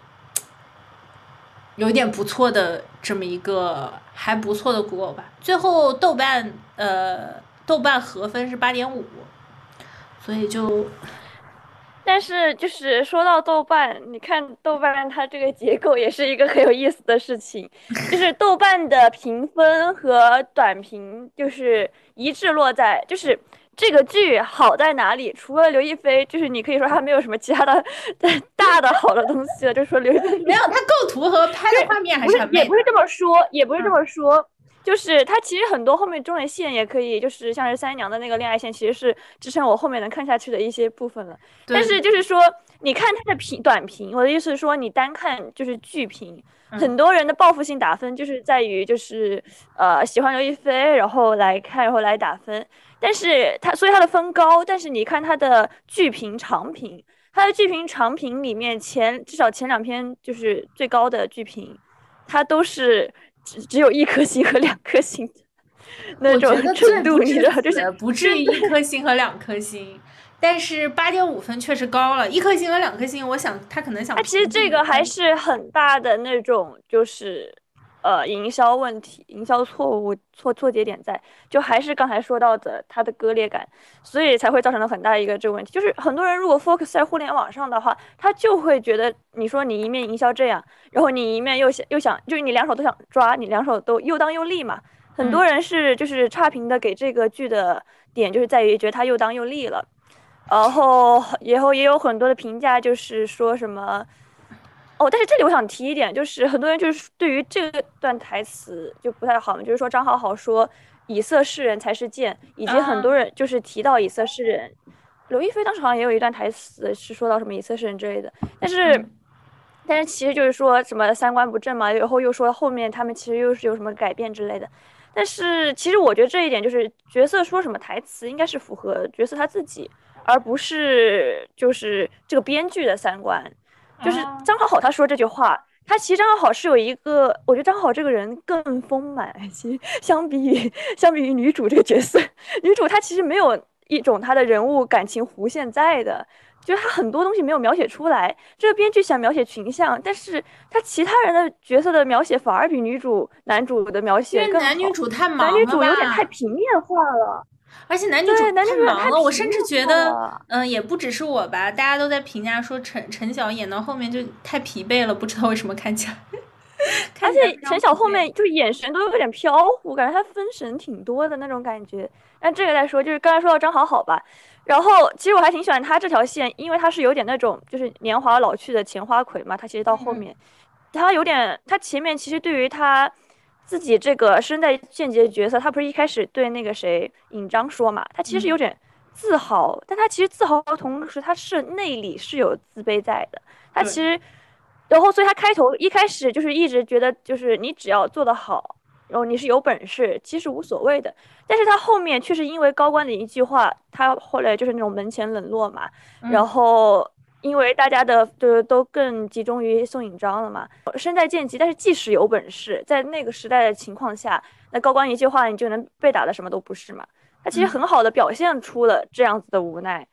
有一点不错的这么一个还不错的古偶吧。最后豆瓣呃豆瓣合分是八点五，所以就，但是就是说到豆瓣，你看豆瓣它这个结构也是一个很有意思的事情，就是豆瓣的评分和短评就是一致落在就是。这个剧好在哪里？除了刘亦菲，就是你可以说她没有什么其他的大的好的东西了。就说刘亦菲没有，她构图和拍的画面还是很也不是这么说，也不是这么说，就是它其实很多后面中的线也可以，就是像是三娘的那个恋爱线，其实是支撑我后面能看下去的一些部分了。但是就是说，你看它的评短评，我的意思是说，你单看就是剧评，很多人的报复性打分就是在于就是呃喜欢刘亦菲，然后来看，然后来打分。但是它，所以它的分高。但是你看它的剧评长评，它的剧评长评里面前至少前两篇就是最高的剧评，它都是只只有一颗星和两颗星 <laughs> 那种程度，你知道，就是不至于一颗星和两颗星。但是八点五分确实高了，一颗星和两颗星，我想他可能想。他其实这个还是很大的那种，就是。呃，营销问题、营销错误、错错节点在，就还是刚才说到的它的割裂感，所以才会造成了很大一个这个问题。就是很多人如果 focus 在互联网上的话，他就会觉得你说你一面营销这样，然后你一面又想又想，就是你两手都想抓，你两手都又当又立嘛。很多人是就是差评的给这个剧的点，就是在于觉得它又当又立了，然后以后也有很多的评价，就是说什么。哦，但是这里我想提一点，就是很多人就是对于这段台词就不太好嘛，就是说张好好说以色示人才是贱，以及很多人就是提到以色示人，刘亦菲当时好像也有一段台词是说到什么以色示人之类的，但是但是其实就是说什么三观不正嘛，然后又说后面他们其实又是有什么改变之类的，但是其实我觉得这一点就是角色说什么台词应该是符合角色他自己，而不是就是这个编剧的三观。就是张好好他说这句话，他其实张好好是有一个，我觉得张好好这个人更丰满。其实相比于相比于女主这个角色，女主她其实没有一种她的人物感情弧线在的，就是她很多东西没有描写出来。这个编剧想描写群像，但是他其他人的角色的描写反而比女主男主的描写更好。男女主太忙了男女主有点太平面化了。而且男女主太忙了，我甚至觉得，嗯，也不只是我吧，大家都在评价说陈陈晓演到后面就太疲惫了，不知道为什么看起来。<laughs> 而且陈晓后面就眼神都有点飘忽，感觉他分神挺多的那种感觉。那这个再说，就是刚才说到张好好吧，然后其实我还挺喜欢他这条线，因为他是有点那种就是年华老去的钱花魁嘛，他其实到后面，他有点，他前面其实对于他。自己这个身在间接角色，他不是一开始对那个谁尹章说嘛？他其实有点自豪，但他其实自豪的同时，他是内里是有自卑在的。他其实，然后所以他开头一开始就是一直觉得，就是你只要做得好，然后你是有本事，其实无所谓的。但是他后面却是因为高官的一句话，他后来就是那种门前冷落嘛，然后。因为大家的就是都更集中于宋引章了嘛，身在贱籍，但是即使有本事，在那个时代的情况下，那高官一句话，你就能被打的什么都不是嘛。他其实很好的表现出了这样子的无奈，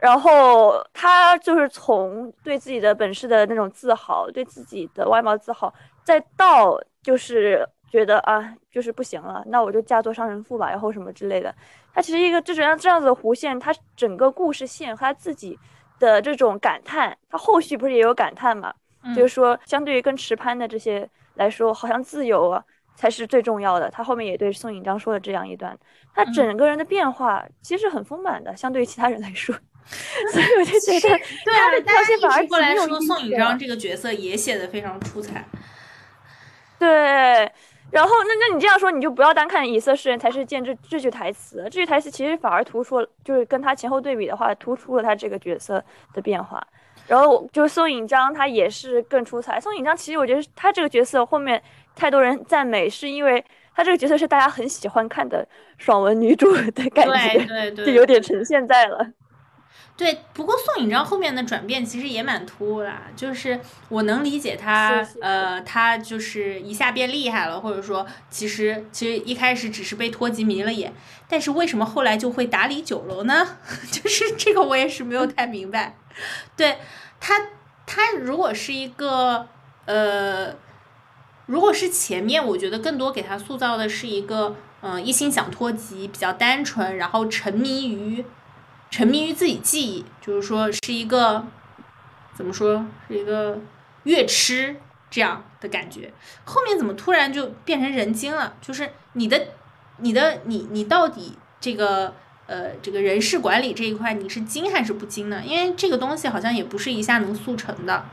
然后他就是从对自己的本事的那种自豪，对自己的外貌自豪，再到就是觉得啊，就是不行了，那我就嫁作商人妇吧，然后什么之类的。他其实一个这种这样子的弧线，他整个故事线和他自己。的这种感叹，他后续不是也有感叹嘛？就是说，相对于跟池潘的这些来说，好像自由啊才是最重要的。他后面也对宋引章说了这样一段，他整个人的变化其实很丰满的，相对于其他人来说。<laughs> 所以我就觉得对啊他的，大家描写反而过来说宋引章这个角色也写的非常出彩。对，然后那那你这样说，你就不要单看以色侍人才是见这这句台词，这句台词其实反而突出了，就是跟他前后对比的话，突出了他这个角色的变化。然后就是宋引章，他也是更出彩。宋引章其实我觉得他这个角色后面太多人赞美，是因为他这个角色是大家很喜欢看的爽文女主的感对觉，对对，就有点呈现在了。对，不过宋引章后面的转变其实也蛮突兀啦，就是我能理解他，是是呃，他就是一下变厉害了，或者说其实其实一开始只是被托吉迷了眼，但是为什么后来就会打理酒楼呢？<laughs> 就是这个我也是没有太明白。对他，他如果是一个呃，如果是前面，我觉得更多给他塑造的是一个嗯、呃一心想脱籍，比较单纯，然后沉迷于。沉迷于自己记忆，就是说是一个怎么说是一个乐痴这样的感觉。后面怎么突然就变成人精了？就是你的、你的、你、你到底这个呃这个人事管理这一块，你是精还是不精呢？因为这个东西好像也不是一下能速成的。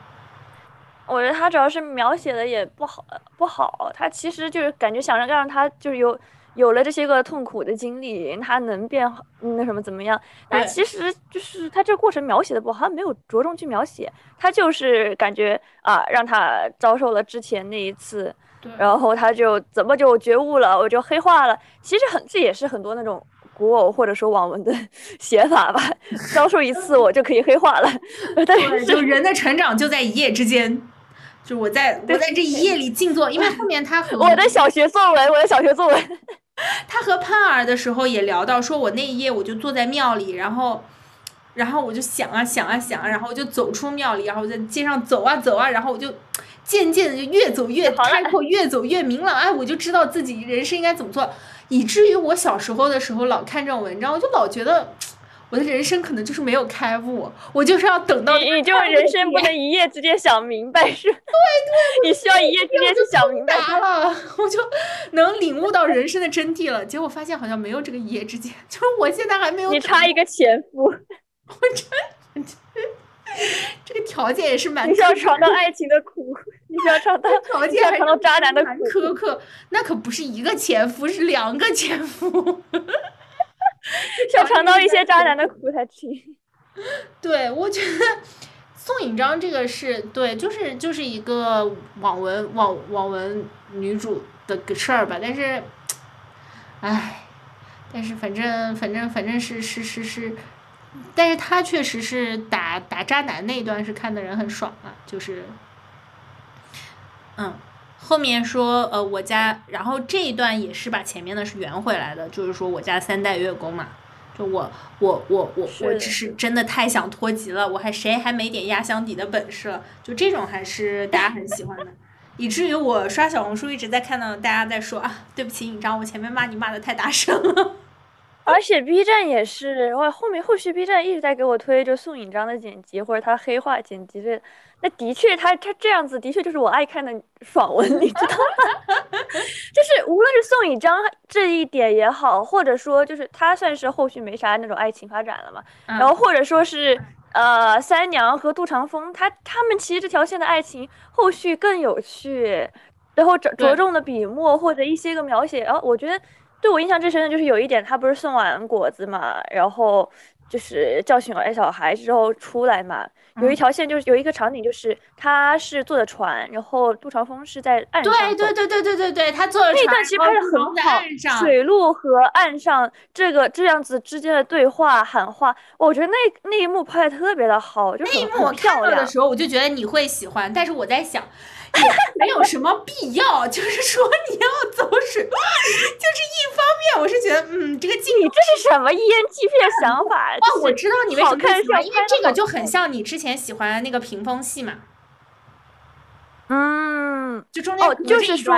我觉得他主要是描写的也不好，不好。他其实就是感觉想让让他就是有有了这些个痛苦的经历，他能变好那什么怎么样？但其实就是他这个过程描写的不好，他没有着重去描写，他就是感觉啊，让他遭受了之前那一次，然后他就怎么就觉悟了，我就黑化了。其实很这也是很多那种。古偶或者说网文的 <laughs> 写法吧，遭受一次我就可以黑化了，但，是就人的成长就在一夜之间。就我在我在这一夜里静坐，因为后面他和我的小学作文，我的小学作文，<laughs> 他和潘儿的时候也聊到，说我那一夜我就坐在庙里，然后，然后我就想啊想啊想啊，然后我就走出庙里，然后在街上走啊走啊，然后我就渐渐的就越走越开阔，越走越明朗，哎，我就知道自己人生应该怎么做，以至于我小时候的时候老看这种文章，我就老觉得。我的人生可能就是没有开悟，我就是要等到你你就人生不能一夜之间想明白，是？对对，你需要一夜之间去想明白。了，我就能领悟到人生的真谛了。结果发现好像没有这个一夜之间，就是我现在还没有。你差一个前夫，我真，这个条件也是蛮你需要尝到爱情的苦，你需要尝到条件尝到渣男的苦。苛刻，那可不是一个前夫，是两个前夫。<laughs> 想尝到一些渣男的苦才行。<laughs> 对，我觉得宋引章这个是对，就是就是一个网文网网文女主的个事儿吧，但是，唉，但是反正反正反正是是是是，但是她确实是打打渣男那一段是看的人很爽啊，就是，嗯。后面说，呃，我家，然后这一段也是把前面的是圆回来的，就是说我家三代月宫嘛，就我我我我我只是真的太想脱籍了，我还谁还没点压箱底的本事了？就这种还是大家很喜欢的，<laughs> 以至于我刷小红书一直在看到大家在说啊，对不起尹章，我前面骂你骂的太大声了。而且 B 站也是，我后面后续 B 站一直在给我推就宋引章的剪辑或者他黑化剪辑这，那的确他他这样子的确就是我爱看的爽文，你知道吗？<laughs> 就是无论是宋引章这一点也好，或者说就是他算是后续没啥那种爱情发展了嘛，然后或者说是呃三娘和杜长风，他他们其实这条线的爱情后续更有趣，然后着着重的笔墨或者一些个描写，然后我觉得对我印象最深的就是有一点，他不是送完果子嘛，然后就是教训完小孩之后出来嘛，有一嗯条线就是有一个场景，就是他是坐的船，然后杜长风是在岸上对对对对对对对，他坐的船那一段其实拍的很好水路和岸上这个这样子之间的对话喊话，我觉得那那一幕拍的特别的好，就很那一幕我。看到的时候，我就觉得你会喜欢，但是我在想，也没有什么必要，就是说你要走水，就是一方面我是觉得，嗯，这个镜你这是什么 ENTP 的想法？哦，就是我知道你为什么看因为这个就很像你之前喜欢的那个屏风戏嘛，嗯，就中间哦，就是说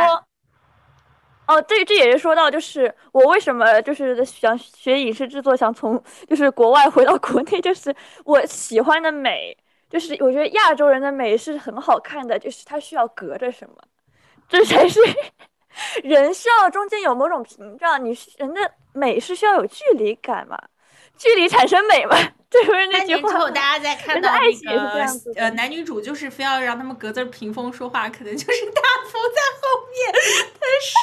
哦，这这也是说到，就是我为什么就是想学影视制作，想从就是国外回到国内，就是我喜欢的美，就是我觉得亚洲人的美是很好看的，就是它需要隔着什么，这才是 <laughs> 人需要中间有某种屏障，你是人的美是需要有距离感嘛，距离产生美嘛，这不是那三句话年之后，大家再看到那的爱情也是这个样子呃男女主就是非要让他们隔着屏风说话，可能就是大福在后面的手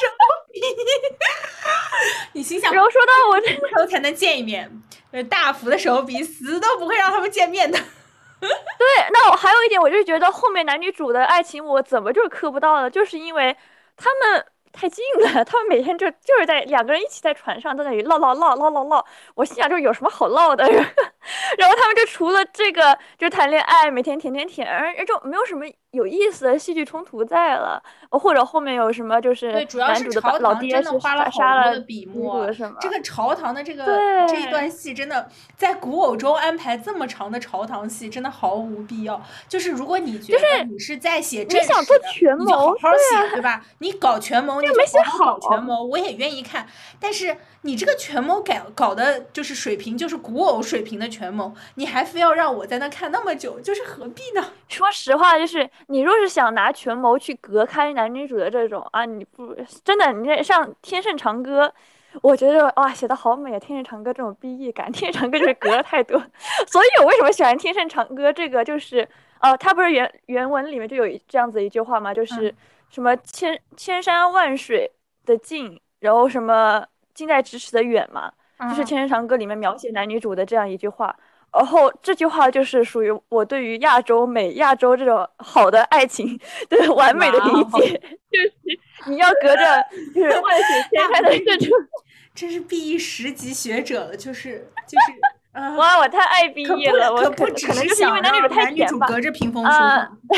笔。<laughs> 你心想，然后说到我这时候才能见一面？呃，大福的手笔死都不会让他们见面的。对，那我还有一点，我就觉得后面男女主的爱情我怎么就磕不到了？就是因为他们太近了，<laughs> 他们每天就就是在两个人一起在船上在那里唠唠唠唠唠唠，我心想就是有什么好唠的，<laughs> 然后他们就除了这个就是谈恋爱，每天舔舔舔，而就没有什么有意思的戏剧冲突在了，或者后面有什么就是对，主要是朝堂真的花了好多的笔墨这个朝堂的这个这一段戏，真的在古偶中安排这么长的朝堂戏，真的毫无必要。就是如果你觉得你是在写正史的，想做权你就好谋好写，对吧？你搞权谋，你就没写好好搞权谋，我也愿意看。但是你这个权谋改搞的就是水平，就是古偶水平的权谋，你还非要让我在那看那么久，就是何必呢？<laughs> 说实话，就是你若是想拿权谋去隔开男女主的这种啊，你不真的，你这像《天盛长歌》，我觉得哇写的好美啊，《天盛长歌》这种 BE 感，《天盛长歌》就是隔了太多，<laughs> 所以我为什么喜欢《天盛长歌》这个，就是呃，它不是原原文里面就有这样子一句话吗？就是嗯什么千千山万水的近，然后什么近在咫尺的远嘛，就是《千人长歌》里面描写男女主的这样一句话。然后这句话就是属于我对于亚洲美、亚洲这种好的爱情的完美的理解，<laughs> 就是你要隔着 <laughs> 就是万水千山的这种。<laughs> 真是 B E 十级学者了，就是就是。呃哇，我太爱毕业了，我可可不只可能就是因为想男女主让男女太甜吧。主隔着屏风说啊话。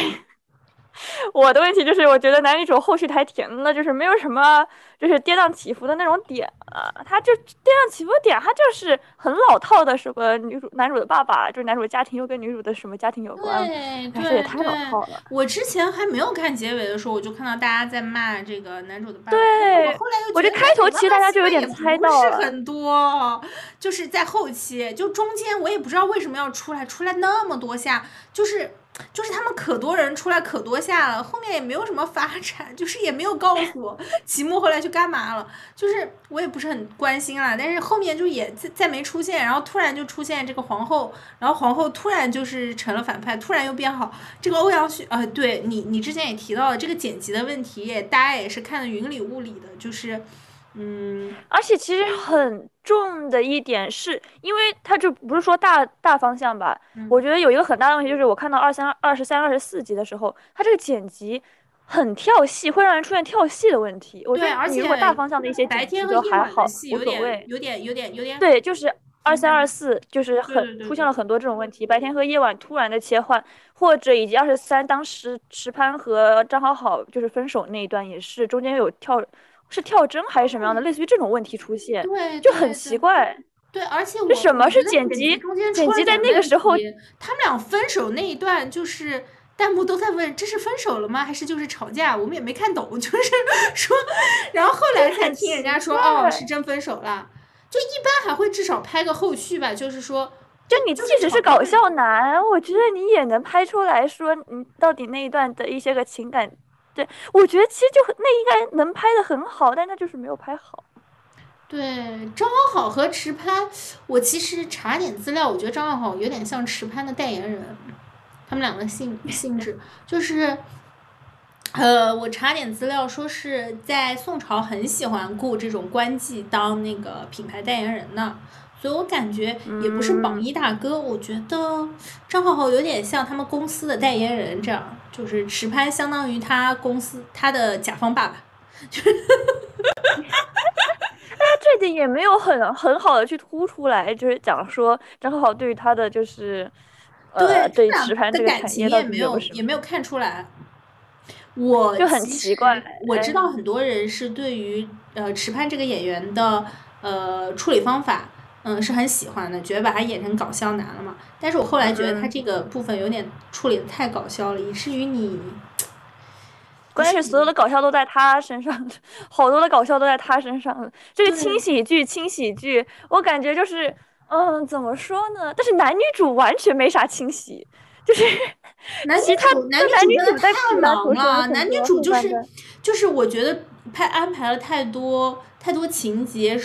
我的问题就是，我觉得男女主后续太甜了，就是没有什么就是跌宕起伏的那种点啊，他就这样起伏点，他就是很老套的什么女主男主的爸爸，就是男主的家庭又跟女主的什么家庭有关，对哎这对也太老套了。我之前还没有看结尾的时候，我就看到大家在骂这个男主的爸爸。对我后来又我这觉得开头其实大家就有点猜到了是很多，就是在后期，就中间我也不知道为什么要出来，出来那么多下，就是。就是他们可多人出来可多下了，后面也没有什么发展，就是也没有告诉我 <laughs> 齐木后来去干嘛了，就是我也不是很关心啦。但是后面就也再再没出现，然后突然就出现这个皇后，然后皇后突然就是成了反派，突然又变好。这个欧阳旭，呃，对你你之前也提到了这个剪辑的问题，也大家也是看的云里雾里的，就是，嗯，而且其实很重的一点是，因为它就不是说大大方向吧，嗯我觉得有一个很大的问题就是，我看到二三、二十三、二十四集的时候，它这个剪辑很跳戏，会让人出现跳戏的问题。我觉对，而且得你如果大方向的一些白剪辑天和夜都还好，无所谓点。有点有点有点对，就是二三、嗯二四，就是很出现了很多这种问题，白天和夜晚突然的切换，或者以及二十三当时石潘和张好好就是分手那一段也是中间有跳，是跳帧还是什么样的，类似于这种问题出现，对，就很奇怪。对，而且我这什么是剪辑剪辑在那个时候他们俩分手那一段，就是弹幕都在问这是分手了吗？还是就是吵架？我们也没看懂，<laughs> 就是说，然后后来才听人家说哦是真分手了，就一般还会至少拍个后续吧，就是说。就你即使是搞笑男，我觉得你也能拍出来说你到底那一段的一些个情感。对，我觉得其实就很那应该能拍的很好，但他就是没有拍好。对张好好和池潘，我其实查点资料，我觉得张好好有点像池潘的代言人，他们两个性性质就是，呃，我查点资料说是在宋朝很喜欢雇这种官妓当那个品牌代言人的，所以我感觉也不是榜一大哥，我觉得张好好有点像他们公司的代言人这样，就是池潘相当于他公司他的甲方爸爸。<laughs> 他这点也没有很很好的去突出来，就是讲说张好好对于他的就是，呃，对他石盘俩的这个产业到感情也没有也没有看出来。我就很奇怪我知道很多人是对于呃池畔这个演员的呃处理方法，嗯、是很喜欢的，觉得把他演成搞笑男了嘛。但是我后来觉得他嗯这个部分有点处理的太搞笑了，以至于你 <tsk> 关键是所有的搞笑都在他身上，好多的搞笑都在他身上。这个轻对喜剧，轻喜剧，我感觉就是，嗯，怎么说呢？但是男女主完全没啥清喜，就是 <laughs> 男女其他主男女主太忙了，男女主就是就是我觉得拍安排了太多太多情节，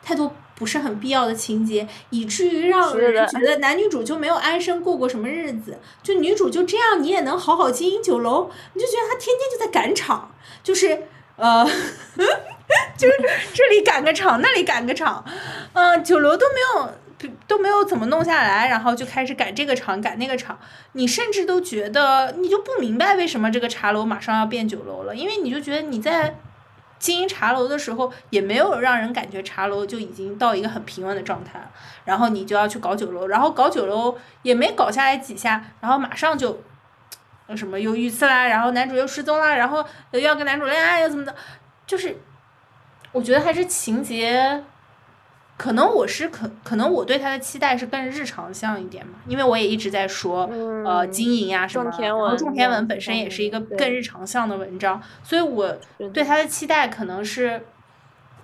太多不是很必要的情节，以至于让人觉得男女主就没有安生过过什么日子，就女主就这样，你也能好好经营酒楼，你就觉得她天天就在赶场，就是呃，<laughs> 就是这里赶个场，那里赶个场，嗯、酒楼都没有。都没有怎么弄下来，然后就开始赶这个场赶那个场，你甚至都觉得你就不明白为什么这个茶楼马上要变酒楼了，因为你就觉得你在经营茶楼的时候，也没有让人感觉茶楼就已经到一个很平稳的状态，然后你就要去搞酒楼，然后搞酒楼也没搞下来几下，然后马上就。什么又遇刺啦，然后男主又失踪啦，然后又要跟男主恋爱又怎么的，就是我觉得还是情节，可能我是可可能我对他的期待是更日常向一点嘛，因为我也一直在说，呃，嗯经营呀、什么，种田然后文种田文本身也是一个更日常向的文章，所以我对他的期待可能是，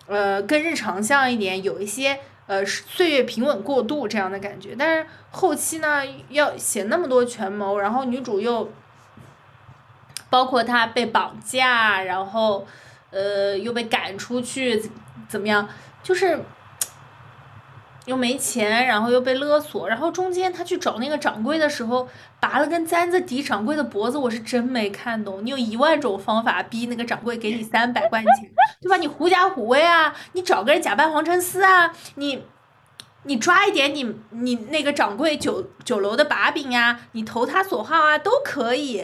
呃，更日常向一点，有一些呃岁月平稳过渡这样的感觉。但是后期呢，要写那么多权谋，然后女主又包括她被绑架，然后呃又被赶出去，怎怎么样，就是。又没钱，然后又被勒索，然后中间他去找那个掌柜的时候，拔了根簪子抵掌柜的脖子，我是真没看懂。你有一万种方法逼那个掌柜给你三百块钱，<laughs> 对吧？你狐假虎威啊，你找个人假扮黄承思啊，你你抓一点你你那个掌柜酒酒楼的把柄呀、你投他所好啊，都可以。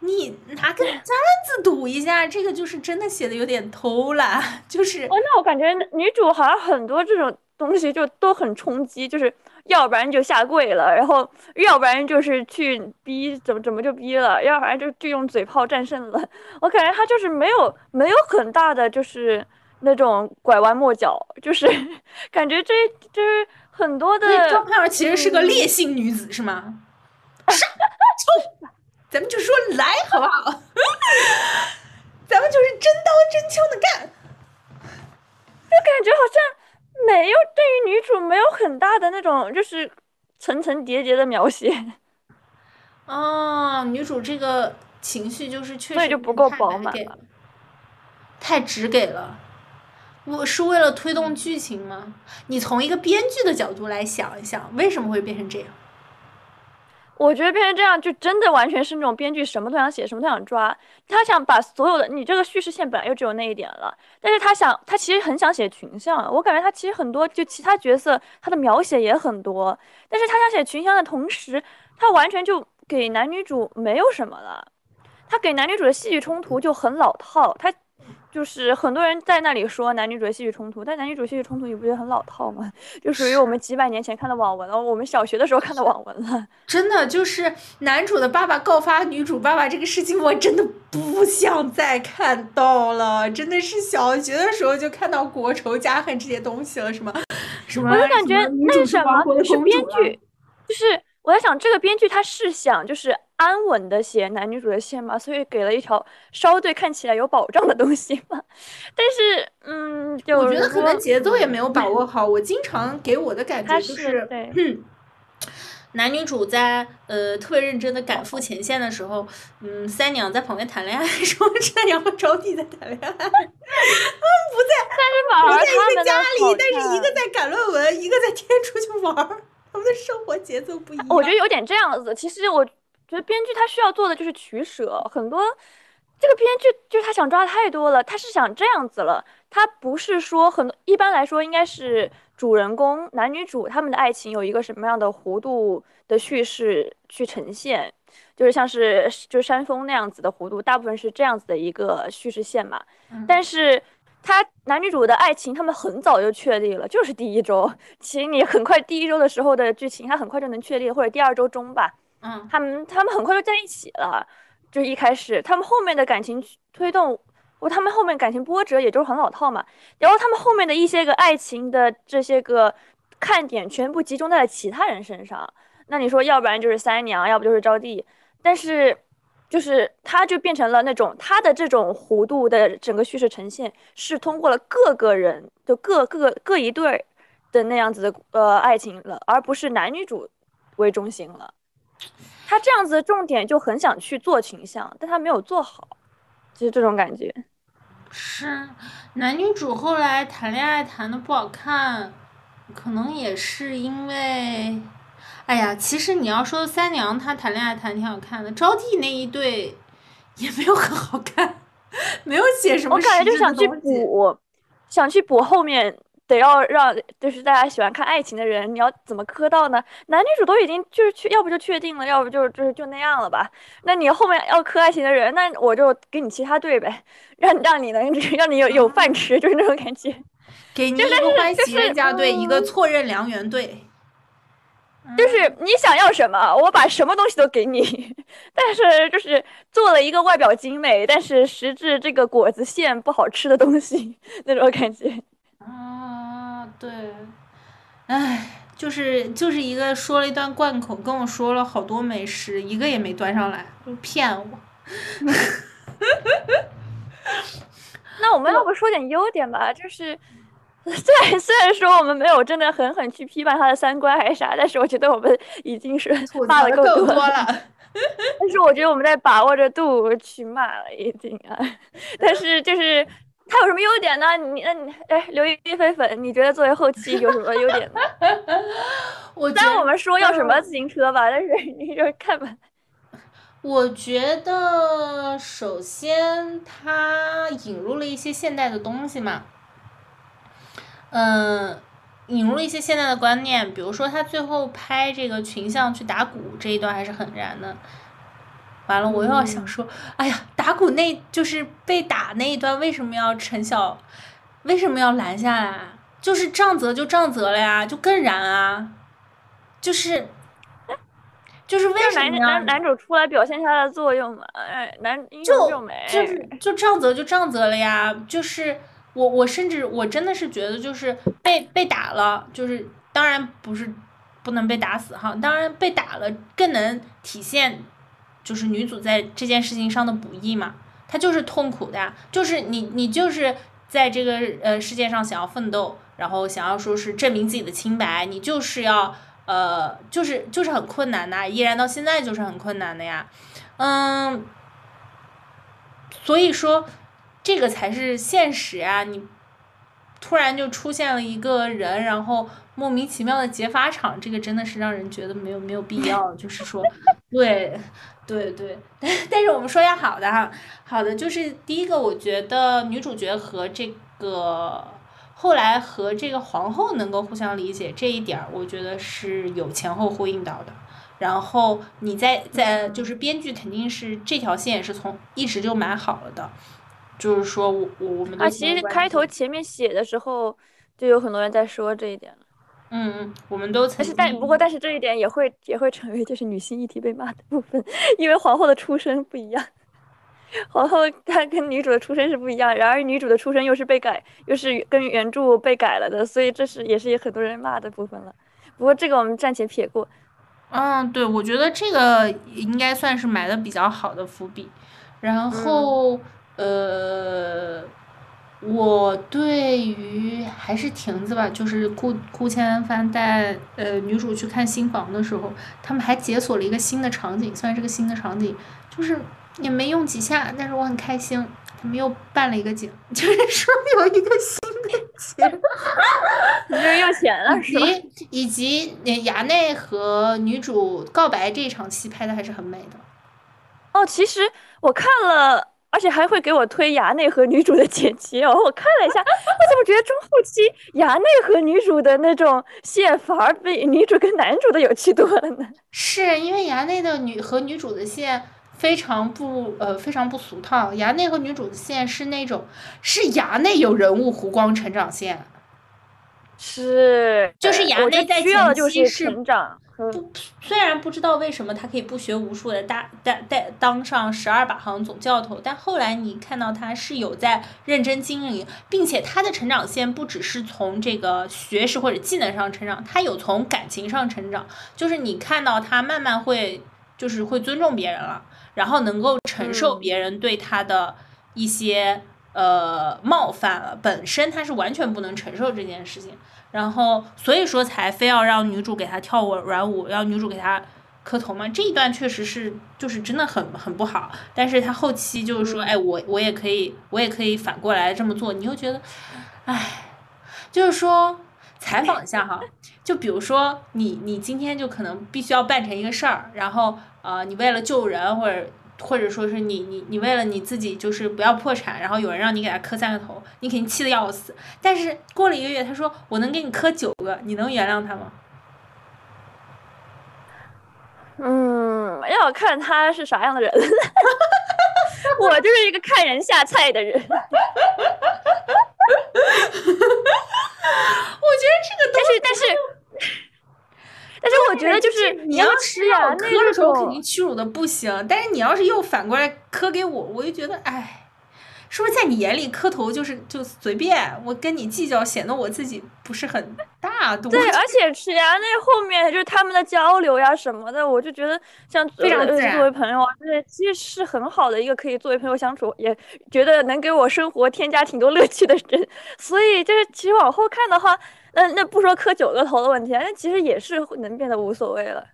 你拿根簪子赌一下，这个就是真的写的有点偷懒，<laughs> 就是哦，那我感觉女主好像很多这种东西就都很冲击，就是要不然就下跪了，然后要不然就是去逼怎么怎么就逼了，要不然就就用嘴炮战胜了。我感觉他就是没有没有很大的就是那种拐弯抹角，就是 <laughs> 感觉这就是很多的所以张盼儿其实是个烈性女子，是吗？上冲，咱们就说来，好不好？<laughs> 咱们就是真刀真枪的干。就感觉好像没有对于女主没有很大的那种就是层层叠叠的描写。哦，女主这个情绪就是确实不够太饱满给了，太直给了。我是为了推动剧情吗？你从一个编剧的角度来想一想，为什么会变成这样？我觉得变成这样，就真的完全是那种编剧什么都想写，什么都想抓。他想把所有的你这个叙事线本来就只有那一点了，但是他想，他其实很想写群像。我感觉他其实很多就其他角色他的描写也很多，但是他想写群像的同时，他完全就给男女主没有什么了。他给男女主的戏剧冲突就很老套，他就是很多人在那里说男女主的戏剧冲突，但男女主戏剧冲突你不觉得很老套吗？就属于我们几百年前看的网文了，我们小学的时候看的网文了。<laughs> 真的就是男主的爸爸告发女主爸爸这个事情，我真的不想再看到了。真的是小学的时候就看到国仇家恨这些东西了，什么什么？我就感觉那是什么是编剧，就是我在想，这个编剧他是想就是安稳的写男女主的线嘛，所以给了一条稍对看起来有保障的东西嘛。但是，嗯，就我觉得可能节奏也没有把握好。我经常给我的感觉就是对，嗯，<clears throat> 男女主在呃特别认真的赶赴前线的时候，嗯，三娘在旁边谈恋爱，<laughs> 说三娘和招娣在谈恋爱，<laughs> 不在他们的一个家里，但是一个在赶论文，一个在天出去玩儿，他们的生活节奏不一样。我觉得有点这样子。其实我觉得编剧他需要做的就是取舍，很多这个编剧就是他想抓太多了，他是想这样子了，他不是说很一般来说应该是主人公男女主他们的爱情有一个什么样的弧度的叙事去呈现，就是像是就是山峰那样子的弧度，大部分是这样子的一个叙事线嘛。嗯但是他男女主的爱情，他们很早就确立了，<laughs> 就是第一周。其实你很快第一周的时候的剧情，他很快就能确立，或者第二周中吧，嗯，他们他们很快就在一起了。就一开始他们后面的感情推动，我他们后面感情波折，也就是很老套嘛。然后他们后面的一些个爱情的这些个看点，全部集中在了其他人身上。那你说，要不然就是三娘，要不就是招娣，但是。就是它就变成了那种它的这种弧度的整个叙事呈现是通过了各个人就各各各一对的那样子的呃爱情了，而不是男女主为中心了。他这样子的重点就很想去做群像，但他没有做好，就是这种感觉。是男女主后来谈恋爱谈的不好看，可能也是因为，哎呀，其实你要说三娘她谈恋爱谈挺好看的，招娣那一对 <laughs> 也没有很好看，没有写什么我感觉就想去补，想去补后面。得要让就是大家喜欢看爱情的人，你要怎么磕到呢？男女主都已经就是去，要不就确定了，要不就就是就那样了吧。那你后面要磕爱情的人，那我就给你其他队呗，让让你能让你有有饭吃，就是那种感觉。给你一就个欢喜就是冤家队，一个嗯错认良缘队。就是你想要什么，我把什么东西都给你，<laughs> 但是就是做了一个外表精美，但是实质这个果子馅不好吃的东西 <laughs> 那种感觉。啊，对，唉，就是就是一个说了一段贯口，跟我说了好多美食，一个也没端上来，就骗我。<laughs> 那我们要不说点优点吧？就是 <laughs> 虽然虽然说我们没有真的狠狠去批判他的三观还是啥，但是我觉得我们已经是 <laughs> 骂的够多多了。<laughs> 但是我觉得我们在把握着度去骂了，已经啊。但是就是他有什么优点呢？你那你哎，刘亦菲粉，你觉得作为后期有什么优点呢？我虽然我们说要什么嗯自行车吧，但是你就看吧。我觉得首先他引入了一些现代的东西嘛，嗯，引入了一些现代的观念，比如说他最后拍这个群像去打鼓这一段还是很燃的。完了，我又要想说，哎呀，打鼓那就是被打那一段，为什么要陈晓，为什么要拦下来啊？就是杖责就杖责了呀，就更燃啊，就是，就是为什么男男主出来表现他的作用嘛？哎，男英就雄救美，就是就杖责就杖责了呀，就是我我甚至我真的是觉得就是被被打了，就是当然不是不能被打死哈，当然被打了更能体现就是女主在这件事情上的不易嘛，她就是痛苦的呀，就是你你就是在这个呃世界上想要奋斗，然后想要说是证明自己的清白，你就是要呃就是就是很困难的，依然到现在就是很困难的呀，嗯。所以说，这个才是现实啊！你突然就出现了一个人，然后莫名其妙的劫法场，这个真的是让人觉得没有没有必要。就是说，<laughs> 对，对对，<laughs> 但但是我们说一下好的哈，好的就是第一个，我觉得女主角和这个后来和这个皇后能够互相理解这一点儿，我觉得是有前后呼应到的。然后你在在就是编剧肯定是这条线也是从一直就买好了的，就是说我我我们都啊，其实开头前面写的时候就有很多人在说这一点了。嗯嗯，我们都曾但是但不过但是这一点也会也会成为就是女性议题被骂的部分，因为皇后的出身不一样。皇后她跟女主的出身是不一样，然而女主的出身又是被改，又是跟原著被改了的，所以这是也是很多人骂的部分了。不过这个我们暂且撇过。嗯，对，我觉得这个应该算是埋的比较好的伏笔。然后，呃，我对于还是亭子吧，就是顾顾千帆带呃女主去看新房的时候，他们还解锁了一个新的场景，虽然这个新的场景就是也没用几下，但是我很开心。他们又办了一个景，<laughs> 就是说有一个新的景。<laughs> 你就是用钱了以是吧？及以及呃衙内和女主告白这一场戏拍的还是很美的。哦，其实我看了，而且还会给我推衙内和女主的剪辑哦。我看了一下，我怎么觉得中后期衙内和女主的那种线反而比女主跟男主的有趣多了呢？<laughs> 是因为衙内的女和女主的线非常不呃非常不俗套，衙内和女主的线是那种是衙内有人物弧光成长线，是，就是衙内在需要的就是前期是成长和不虽然不知道为什么他可以不学无术的大带带当上十二把行总教头，但后来你看到他是有在认真经营，并且他的成长线不只是从这个学识或者技能上成长，他有从感情上成长，就是你看到他慢慢会就是会尊重别人了，然后能够承受嗯别人对他的一些。呃，冒犯了，本身他是完全不能承受这件事情，然后所以说才非要让女主给他跳舞软舞，让女主给他磕头嘛。这一段确实是就是真的很很不好，但是他后期就是说，哎，我我也可以，我也可以反过来这么做，你又觉得，哎，就是说采访一下哈，就比如说你你今天就可能必须要办成一个事儿，然后呃你为了救人或者或者说是你你你为了你自己就是不要破产，然后有人让你给他磕三个头，你肯定气得要死。但是过了一个月，他说我能给你磕九个，你能原谅他吗？嗯，要看他是啥样的人。<laughs> 我就是一个看人下菜的人。<laughs> 我觉得这个但是但是但是我觉得就是你要吃呀，我磕的时候肯定屈辱的不行，但是你要是又反过来磕给我，我就觉得哎。是不是在你眼里磕头就是就随便？我跟你计较，显得我自己不是很大度。对，<laughs> 而且吃牙那后面就是他们的交流呀什么的，我就觉得像非常。作为朋友啊，对，其实是很好的一个可以作为朋友相处，也觉得能给我生活添加挺多乐趣的人。所以就是其实往后看的话，那那不说磕九个头的问题，那其实也是能变得无所谓了。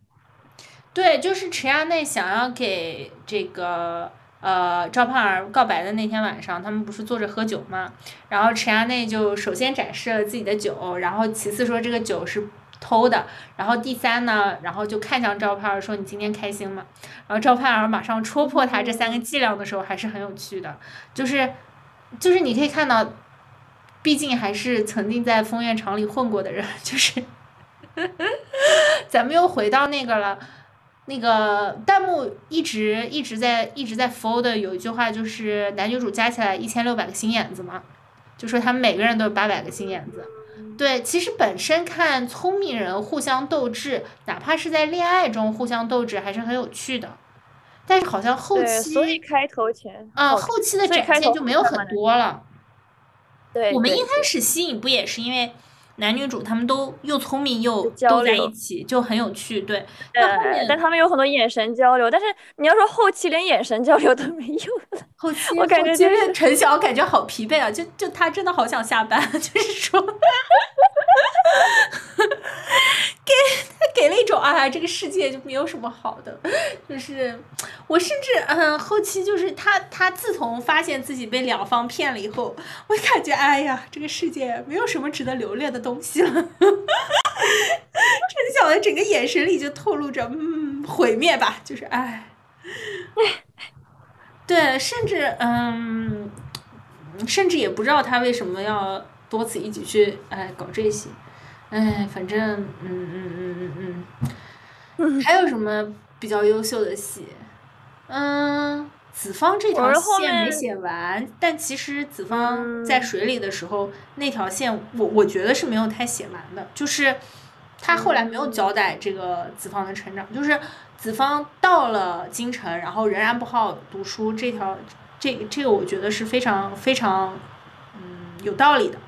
对，就是池亚内想要给这个。呃，赵盼儿告白的那天晚上，他们不是坐着喝酒吗？然后池亚内就首先展示了自己的酒，然后其次说这个酒是偷的，然后第三呢，然后就看向赵盼儿说：“你今天开心吗？”然后赵盼儿马上戳破他这三个伎俩的时候，还是很有趣的，就是就是你可以看到，毕竟还是曾经在风月场里混过的人，就是 <laughs> 咱们又回到那个了。那个弹幕一直一直在一直在 f 的有一句话就是男女主加起来一千六百个心眼子嘛，就说他们每个人都有八百个心眼子。对，其实本身看聪明人互相斗智，哪怕是在恋爱中互相斗智，还是很有趣的。但是好像后期，所以开头前啊，后期的展现就没有很多了。对，我们一开始吸引不也是因为。男女主他们都又聪明又都在一起，就很有趣。对，但后面但他们有很多眼神交流，但是你要说后期连眼神交流都没有了，后期我感觉就是陈晓感觉好疲惫啊，就就他真的好想下班，<laughs> 就是说。给他给了一种啊，这个世界就没有什么好的，就是我甚至嗯，后期就是他他自从发现自己被两方骗了以后，我感觉哎呀，这个世界没有什么值得留恋的东西了。<laughs> 陈晓的整个眼神里就透露着嗯，毁灭吧，就是哎，对，甚至嗯，甚至也不知道他为什么要多此一举去哎搞这些。哎，反正嗯嗯嗯嗯嗯，还有什么比较优秀的戏？嗯，子方这条线没写完，但其实子方在水里的时候那条线，我我觉得是没有太写完的，就是他后来没有交代这个子方的成长，就是子方到了京城，然后仍然不好好读书，这条这这个我觉得是非常非常嗯有道理的，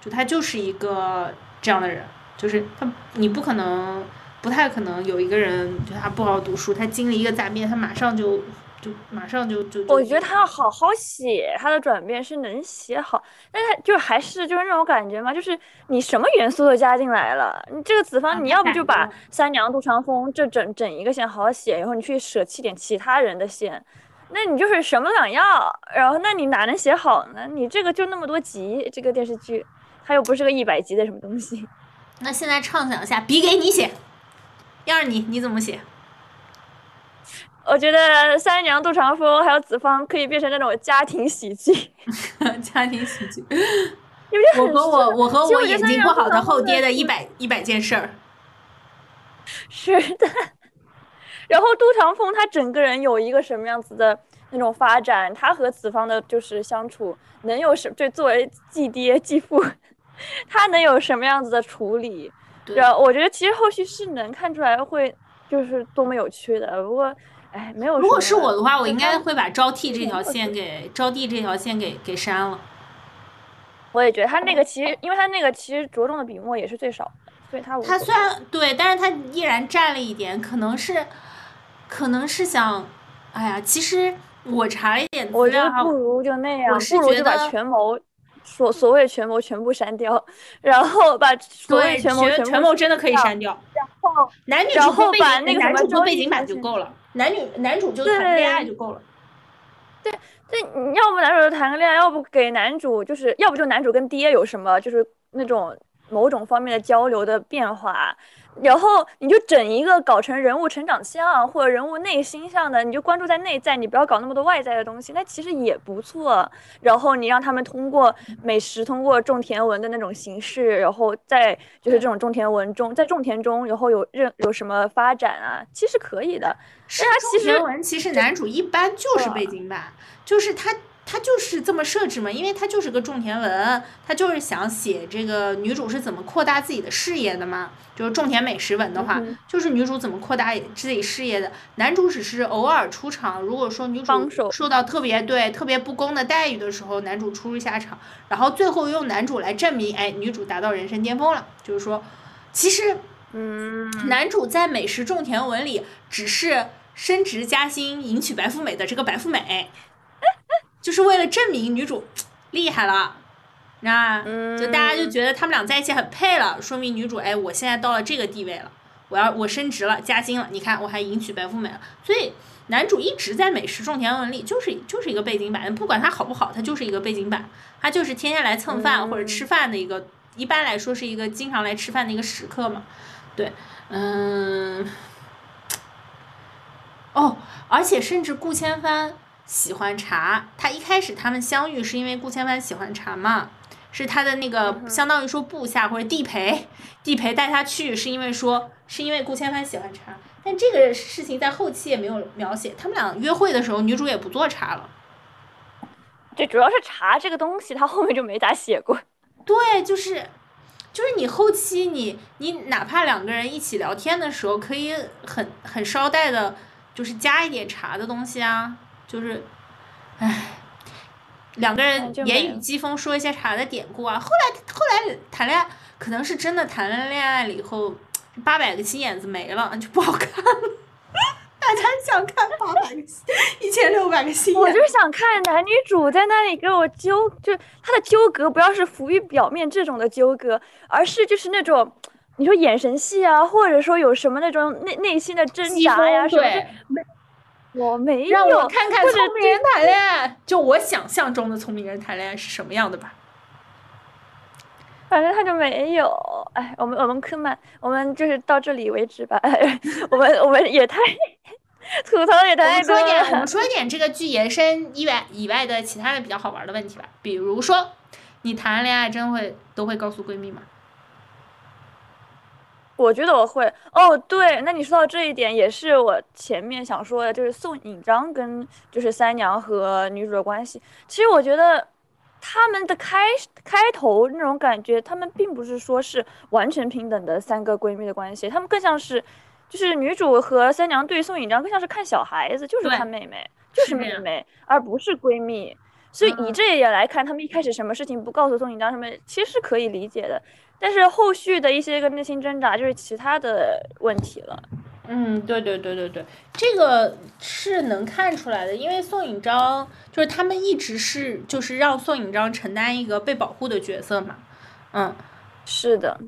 就他就是一个。这样的人，就是他，你不可能，不太可能有一个人，就他不好好读书，他经历一个杂变，他马上就就马上就就。我觉得他要好好写，他的转变是能写好，但他就还是就是那种感觉嘛，就是你什么元素都加进来了，你这个子方，你要不就把三娘杜长风这整整一个线好好写，然后你去舍弃点其他人的线，那你就是什么都想要，然后那你哪能写好呢？你这个就那么多集，这个电视剧。它又不是个一百集的什么东西，<laughs> 那现在畅想一下，笔给你写，要是你，你怎么写？我觉得三娘杜长风还有子方可以变成那种家庭喜剧，<laughs> 家庭喜剧。<laughs> 我和我，我和我眼睛不好的后爹的一百一百件事儿。<laughs> 是的。然后杜长风他整个人有一个什么样子的那种发展？他和子方的就是相处能有什？对作为继爹继父。他能有什么样子的处理？然后我觉得其实后续是能看出来会就是多么有趣的。不过，哎，没有。如果是我的话，我应该会把招娣这条线给招娣这条线给给删了。我也觉得他那个其实，因为他那个其实着重的笔墨也是最少的，所以他他虽然对，但是他依然占了一点，可能是可能是想，哎呀，其实我查了一点资料，不如就那样，不如就把权谋。所所谓权谋全部删掉，然后把所谓权谋权谋真的可以删掉，然后男女主背景男主背景板就够了，男女男主就谈恋爱就够了。对对，要不男主就谈个恋爱，要不给男主就是要不就男主跟爹有什么就是那种某种方面的交流的变化。然后你就整一个搞成人物成长向或者人物内心向的，你就关注在内在，你不要搞那么多外在的东西，那其实也不错。然后你让他们通过美食，通过种田文的那种形式，然后在就是这种种田文中，在种田中，然后有任有什么发展啊，其实可以的。是他其实文其实男主一般就是背景板，就是他他就是这么设置嘛，因为他就是个种田文，他就是想写这个女主是怎么扩大自己的事业的嘛。就是种田美食文的话，嗯就是女主怎么扩大自己事业的，男主只是偶尔出场。如果说女主受到特别对特别不公的待遇的时候，男主出一下场，然后最后用男主来证明，哎，女主达到人生巅峰了。就是说，其实嗯，男主在美食种田文里只是升职加薪、迎娶白富美的这个白富美，就是为了证明女主厉害了。那就大家就觉得他们俩在一起很配了，说明女主哎，我现在到了这个地位了，我要我升职了，加薪了，你看我还迎娶白富美了，所以男主一直在美食种田文里就是就是一个背景板，不管他好不好，他就是一个背景板，他就是天天来蹭饭或者吃饭的一个，一般来说是一个经常来吃饭的一个食客嘛，对，嗯，哦，而且甚至顾千帆喜欢茶，他一开始他们相遇是因为顾千帆喜欢茶嘛。是他的那个，相当于说部下或者地陪，<laughs> 地陪带他去，是因为说，是因为顾千帆喜欢茶，但这个事情在后期也没有描写。他们俩约会的时候，女主也不做茶了。对，主要是茶这个东西，他后面就没咋写过。对，就是，就是你后期你你哪怕两个人一起聊天的时候，可以很很捎带的，就是加一点茶的东西啊，就是，唉。两个人言语讥讽，说一些啥的典故啊。后来后来谈恋爱，可能是真的谈了恋爱了以后，八百个心眼子没了，就不好看了。<laughs> 大家想看八百个心，一千六百个心眼。我就想看男女主在那里给我纠，就他的纠葛不要是浮于表面这种的纠葛，而是就是那种你说眼神戏啊，或者说有什么那种内内心的挣扎呀什么的。我没有，让我看看聪明人谈恋爱，就我想象中的聪明人谈恋爱是什么样的吧。反正他就没有，哎，我们我们科曼，我们就是到这里为止吧。哎、<laughs> 我们我们也太吐槽也太多了。我们说一点，我们说一点这个剧延伸以外以外的其他的比较好玩的问题吧。比如说，你谈恋爱真会都会告诉闺蜜吗？我觉得我会哦，对，那你说到这一点，也是我前面想说的，就是宋引章跟就是三娘和女主的关系。其实我觉得他们的开开头那种感觉，他们并不是说是完全平等的三个闺蜜的关系，他们更像是就是女主和三娘对宋引章更像是看小孩子，就是看妹妹，就是妹妹，而不是闺蜜。所以以这一点来看，他们一开始什么事情不告诉宋引章，什么其实是可以理解的。但是后续的一些个内心挣扎，就是其他的问题了。嗯，对对对对对，这个是能看出来的，因为宋引章就是他们一直是就是让宋引章承担一个被保护的角色嘛。嗯，是的，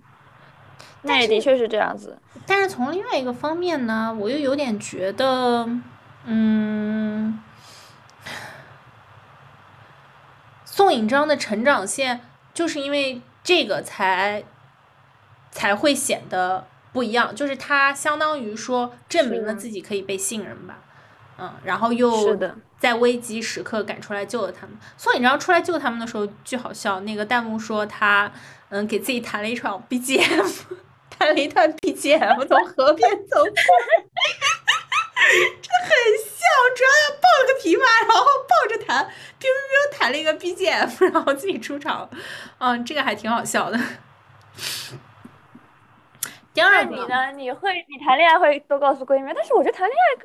那也的确是这样子。但是从另外一个方面呢，我又有点觉得，嗯，宋引章的成长线就是因为。这个才才会显得不一样，就是他相当于说证明了自己可以被信任吧，嗯，然后又在危机时刻赶出来救了他们。宋引章出来救他们的时候巨好笑，那个弹幕说他嗯给自己弹了一场 BGM，<laughs> 弹了一段 BGM 从河边走过来，真的很像，主要要抱了个琵琶，然后抱着弹，哔哔哔弹了一个 BGM，<laughs> 然后自己出场，嗯，这个还挺好笑的。第二你呢？你会你谈恋爱会都告诉闺蜜，但是我觉得谈恋爱为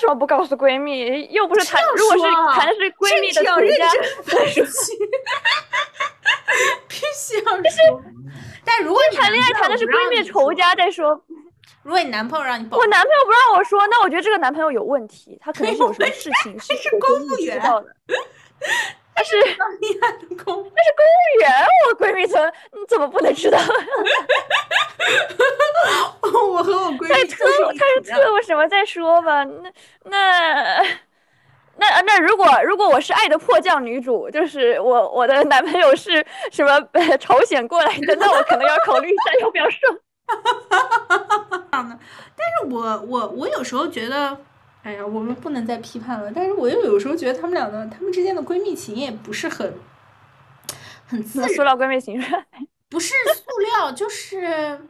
什么不告诉闺蜜？又不是谈，如果是谈的是闺蜜的回家 <laughs> <laughs> 必须要说。但如果你谈恋爱谈的是闺蜜仇家，再说。如果你男朋友让你保，我男朋友不让我说，那我觉得这个男朋友有问题，他肯定是有什么事情是 <laughs> <laughs> 是公务员的。他是厉害的公，他是公务员，我闺蜜怎你怎么不能知道？<laughs> 我和我闺蜜在特他是特务什么再说吧？那那那那如果如果我是爱的迫降女主，就是我我的男朋友是什么呃朝鲜过来的，那我可能要考虑一下要不要生。但是我我我有时候觉得，哎呀，我们不能再批判了。但是我又有时候觉得他们俩的他们之间的闺蜜情也不是很很自然，塑料闺蜜情？不是塑料，就是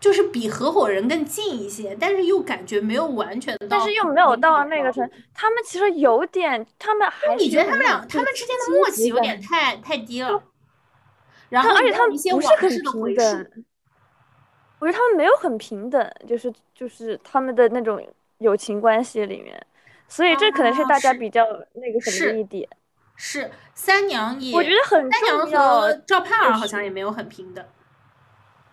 就是比合伙人更近一些，但是又感觉没有完全到，但是又没有到那个程。他们其实有点，他们还你觉得他们俩有他们之间的默契有点太太低了，然后而且他们一些是很事的回我觉得他们没有很平等，就是就是他们的那种友情关系里面，所以这可能是啊大家比较那个什么一点。是三娘也，我觉得很三娘和赵盼儿好像也没有很平等。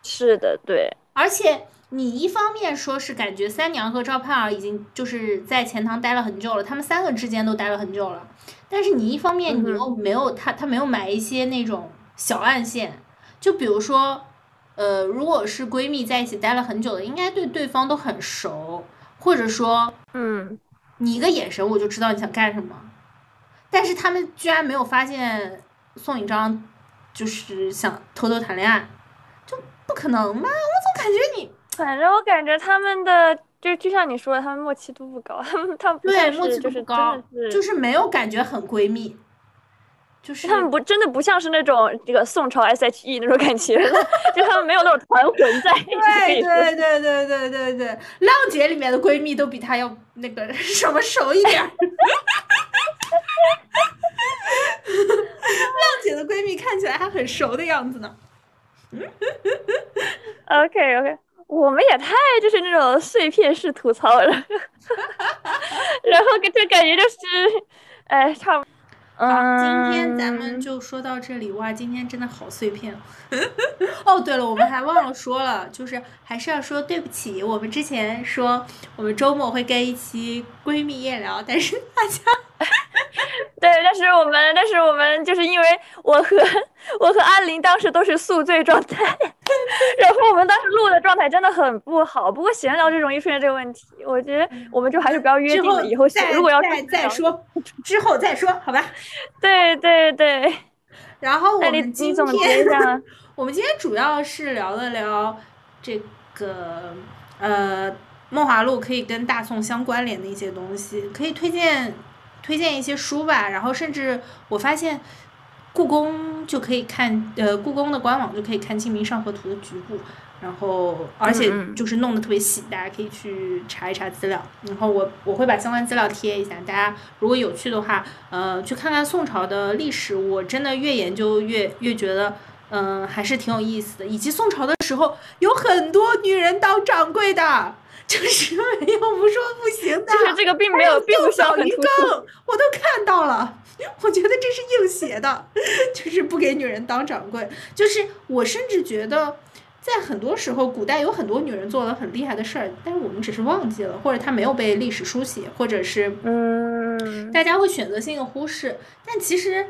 是的，对，而且你一方面说是感觉三娘和赵盼儿已经就是在钱塘待了很久了，他们三个之间都待了很久了，但是你一方面你又没有他他没有埋一些那种小暗线，就比如说，呃，如果是闺蜜在一起待了很久的，应该对对方都很熟，或者说嗯，你一个眼神我就知道你想干什么，但是他们居然没有发现宋引章就是想偷偷谈恋爱，就不可能吧？我总感觉你。反正我感觉他们的就就像你说的，他们默契度不高，<laughs> 他们他们对，默契度不高就是没有感觉很闺蜜，就是他们不真的不像是那种这个宋朝 S.H.E 那种感觉，就他们没有那种团魂在，可对对对对对对对，浪姐里面的闺蜜都比她要那个 <laughs> 什么熟一点儿。<laughs> 浪姐的闺蜜看起来还很熟的样子呢。OK OK，我们也太就是那种碎片式吐槽了，<laughs> 然后就感觉就是，哎，差不。好，嗯，今天咱们就说到这里。哇，今天真的好碎片。<laughs> 哦，对了，我们还忘了说了，就是还是要说对不起。我们之前说我们周末会跟一期闺蜜夜聊，但是大家 <laughs> 对，但是我们，但是我们就是因为我和 <laughs> 我和阿林当时都是宿醉状态，然后我们当时录的状态真的很不好。不过闲聊就容易出现这个问题，我觉得我们就还是不要约定了，以后再如果要再再说，之后再说，好吧？对 <laughs> 对对，<laughs> 然后我们今天一下，<laughs> 我们今天主要是聊了聊这个呃《梦华录》可以跟大宋相关联的一些东西，可以推荐推荐一些书吧。然后甚至我发现故宫就可以看，呃，故宫的官网就可以看《清明上河图》的局部。然后，而且就是弄得特别细，大家可以去查一查资料。然后我我会把相关资料贴一下，大家如果有趣的话，呃，去看看宋朝的历史。我真的越研究越越觉得，嗯、还是挺有意思的。以及宋朝的时候有很多女人当掌柜的，就是 <laughs> 没有不说不行的。就是这个并没有，并不很突出。我都看到了，我觉得这是硬写的，<laughs> 就是不给女人当掌柜。就是我甚至觉得，在很多时候，古代有很多女人做了很厉害的事儿，但是我们只是忘记了，或者她没有被历史书写，或者是嗯，大家会选择性的忽视，但其实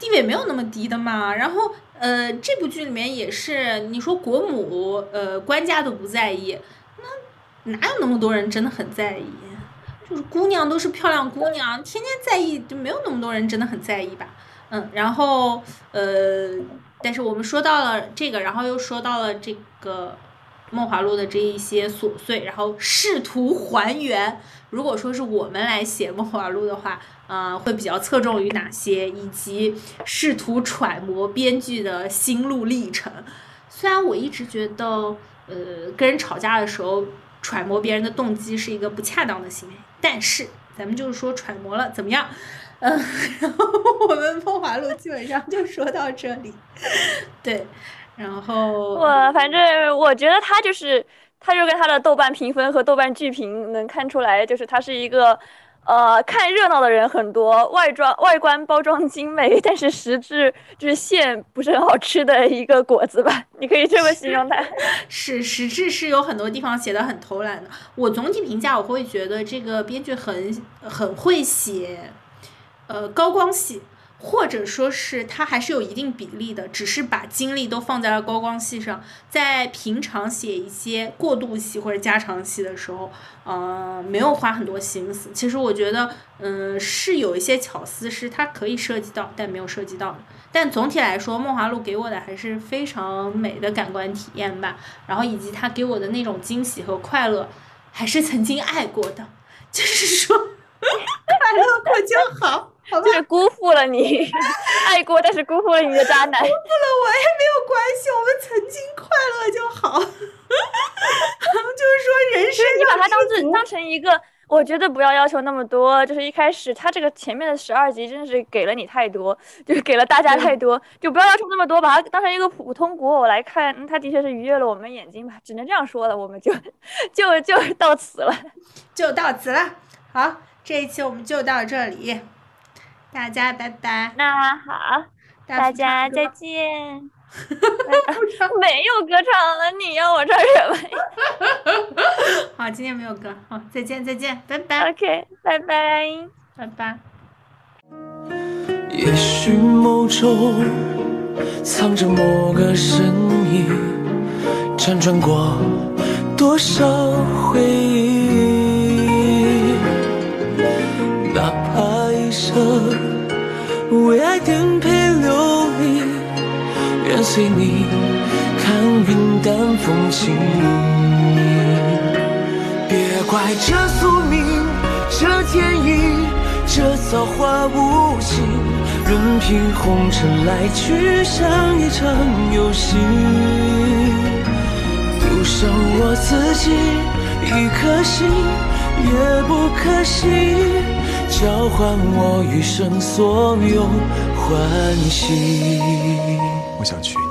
地位没有那么低的嘛。然后，呃，这部剧里面也是，你说国母，呃，官家都不在意，那哪有那么多人真的很在意？就是姑娘都是漂亮姑娘，天天在意，就没有那么多人真的很在意吧？嗯，然后呃，但是我们说到了这个，然后又说到了这个《梦华录》的这一些琐碎，然后试图还原。如果说是我们来写《梦华录》的话，呃，会比较侧重于哪些，以及试图揣摩编剧的心路历程。虽然我一直觉得，呃，跟人吵架的时候揣摩别人的动机是一个不恰当的行为，但是咱们就是说揣摩了怎么样？嗯，然后我们《风华录》基本上就说到这里，对，然后我反正我觉得他就是，他就跟他的豆瓣评分和豆瓣剧评能看出来，就是他是一个，呃，看热闹的人很多，外装外观包装精美，但是实质就是馅不是很好吃的一个果子吧，你可以这么形容他。<laughs> 是实质是有很多地方写的很偷懒的。我总体评价我会觉得这个编剧很很会写，呃，高光戏，或者说是它还是有一定比例的，只是把精力都放在了高光戏上，在平常写一些过渡戏或者加长戏的时候，呃，没有花很多心思。其实我觉得，嗯，是有一些巧思是它可以涉及到，但没有涉及到的。但总体来说，《梦华录》给我的还是非常美的感官体验吧。然后以及它给我的那种惊喜和快乐，还是曾经爱过的，就是说 <laughs> 快乐过就好。好吧就是辜负了你，<laughs> 爱过，但是辜负了你的渣男。辜负了我也没有关系，我们曾经快乐就好。<laughs> 就是说，人生你把它当要知足成当成一个，我觉得不要要求那么多。就是一开始他这个前面的十二集真的是给了你太多，就是给了大家太多，就不要要求那么多，把它当成一个普通古偶来看。嗯，它的确是愉悦了我们眼睛吧，只能这样说了，我们就 <laughs> 就就到此了。就到此了。好，这一期我们就到这里，大家拜拜。那好，大家再见。见。<laughs> 没有歌唱了，你要我唱什么好，今天没有歌，好，再见再见，拜拜？OK，拜拜。拜拜。也许梦中藏着某个身影，辗转过多少回忆，为爱颠沛流离，愿随你看云淡风轻。别怪这宿命，这天意，这造化无情，任凭红尘来去，像一场游戏。赌上我自己，一颗心也不可惜，交换我余生所有欢喜。我想娶你，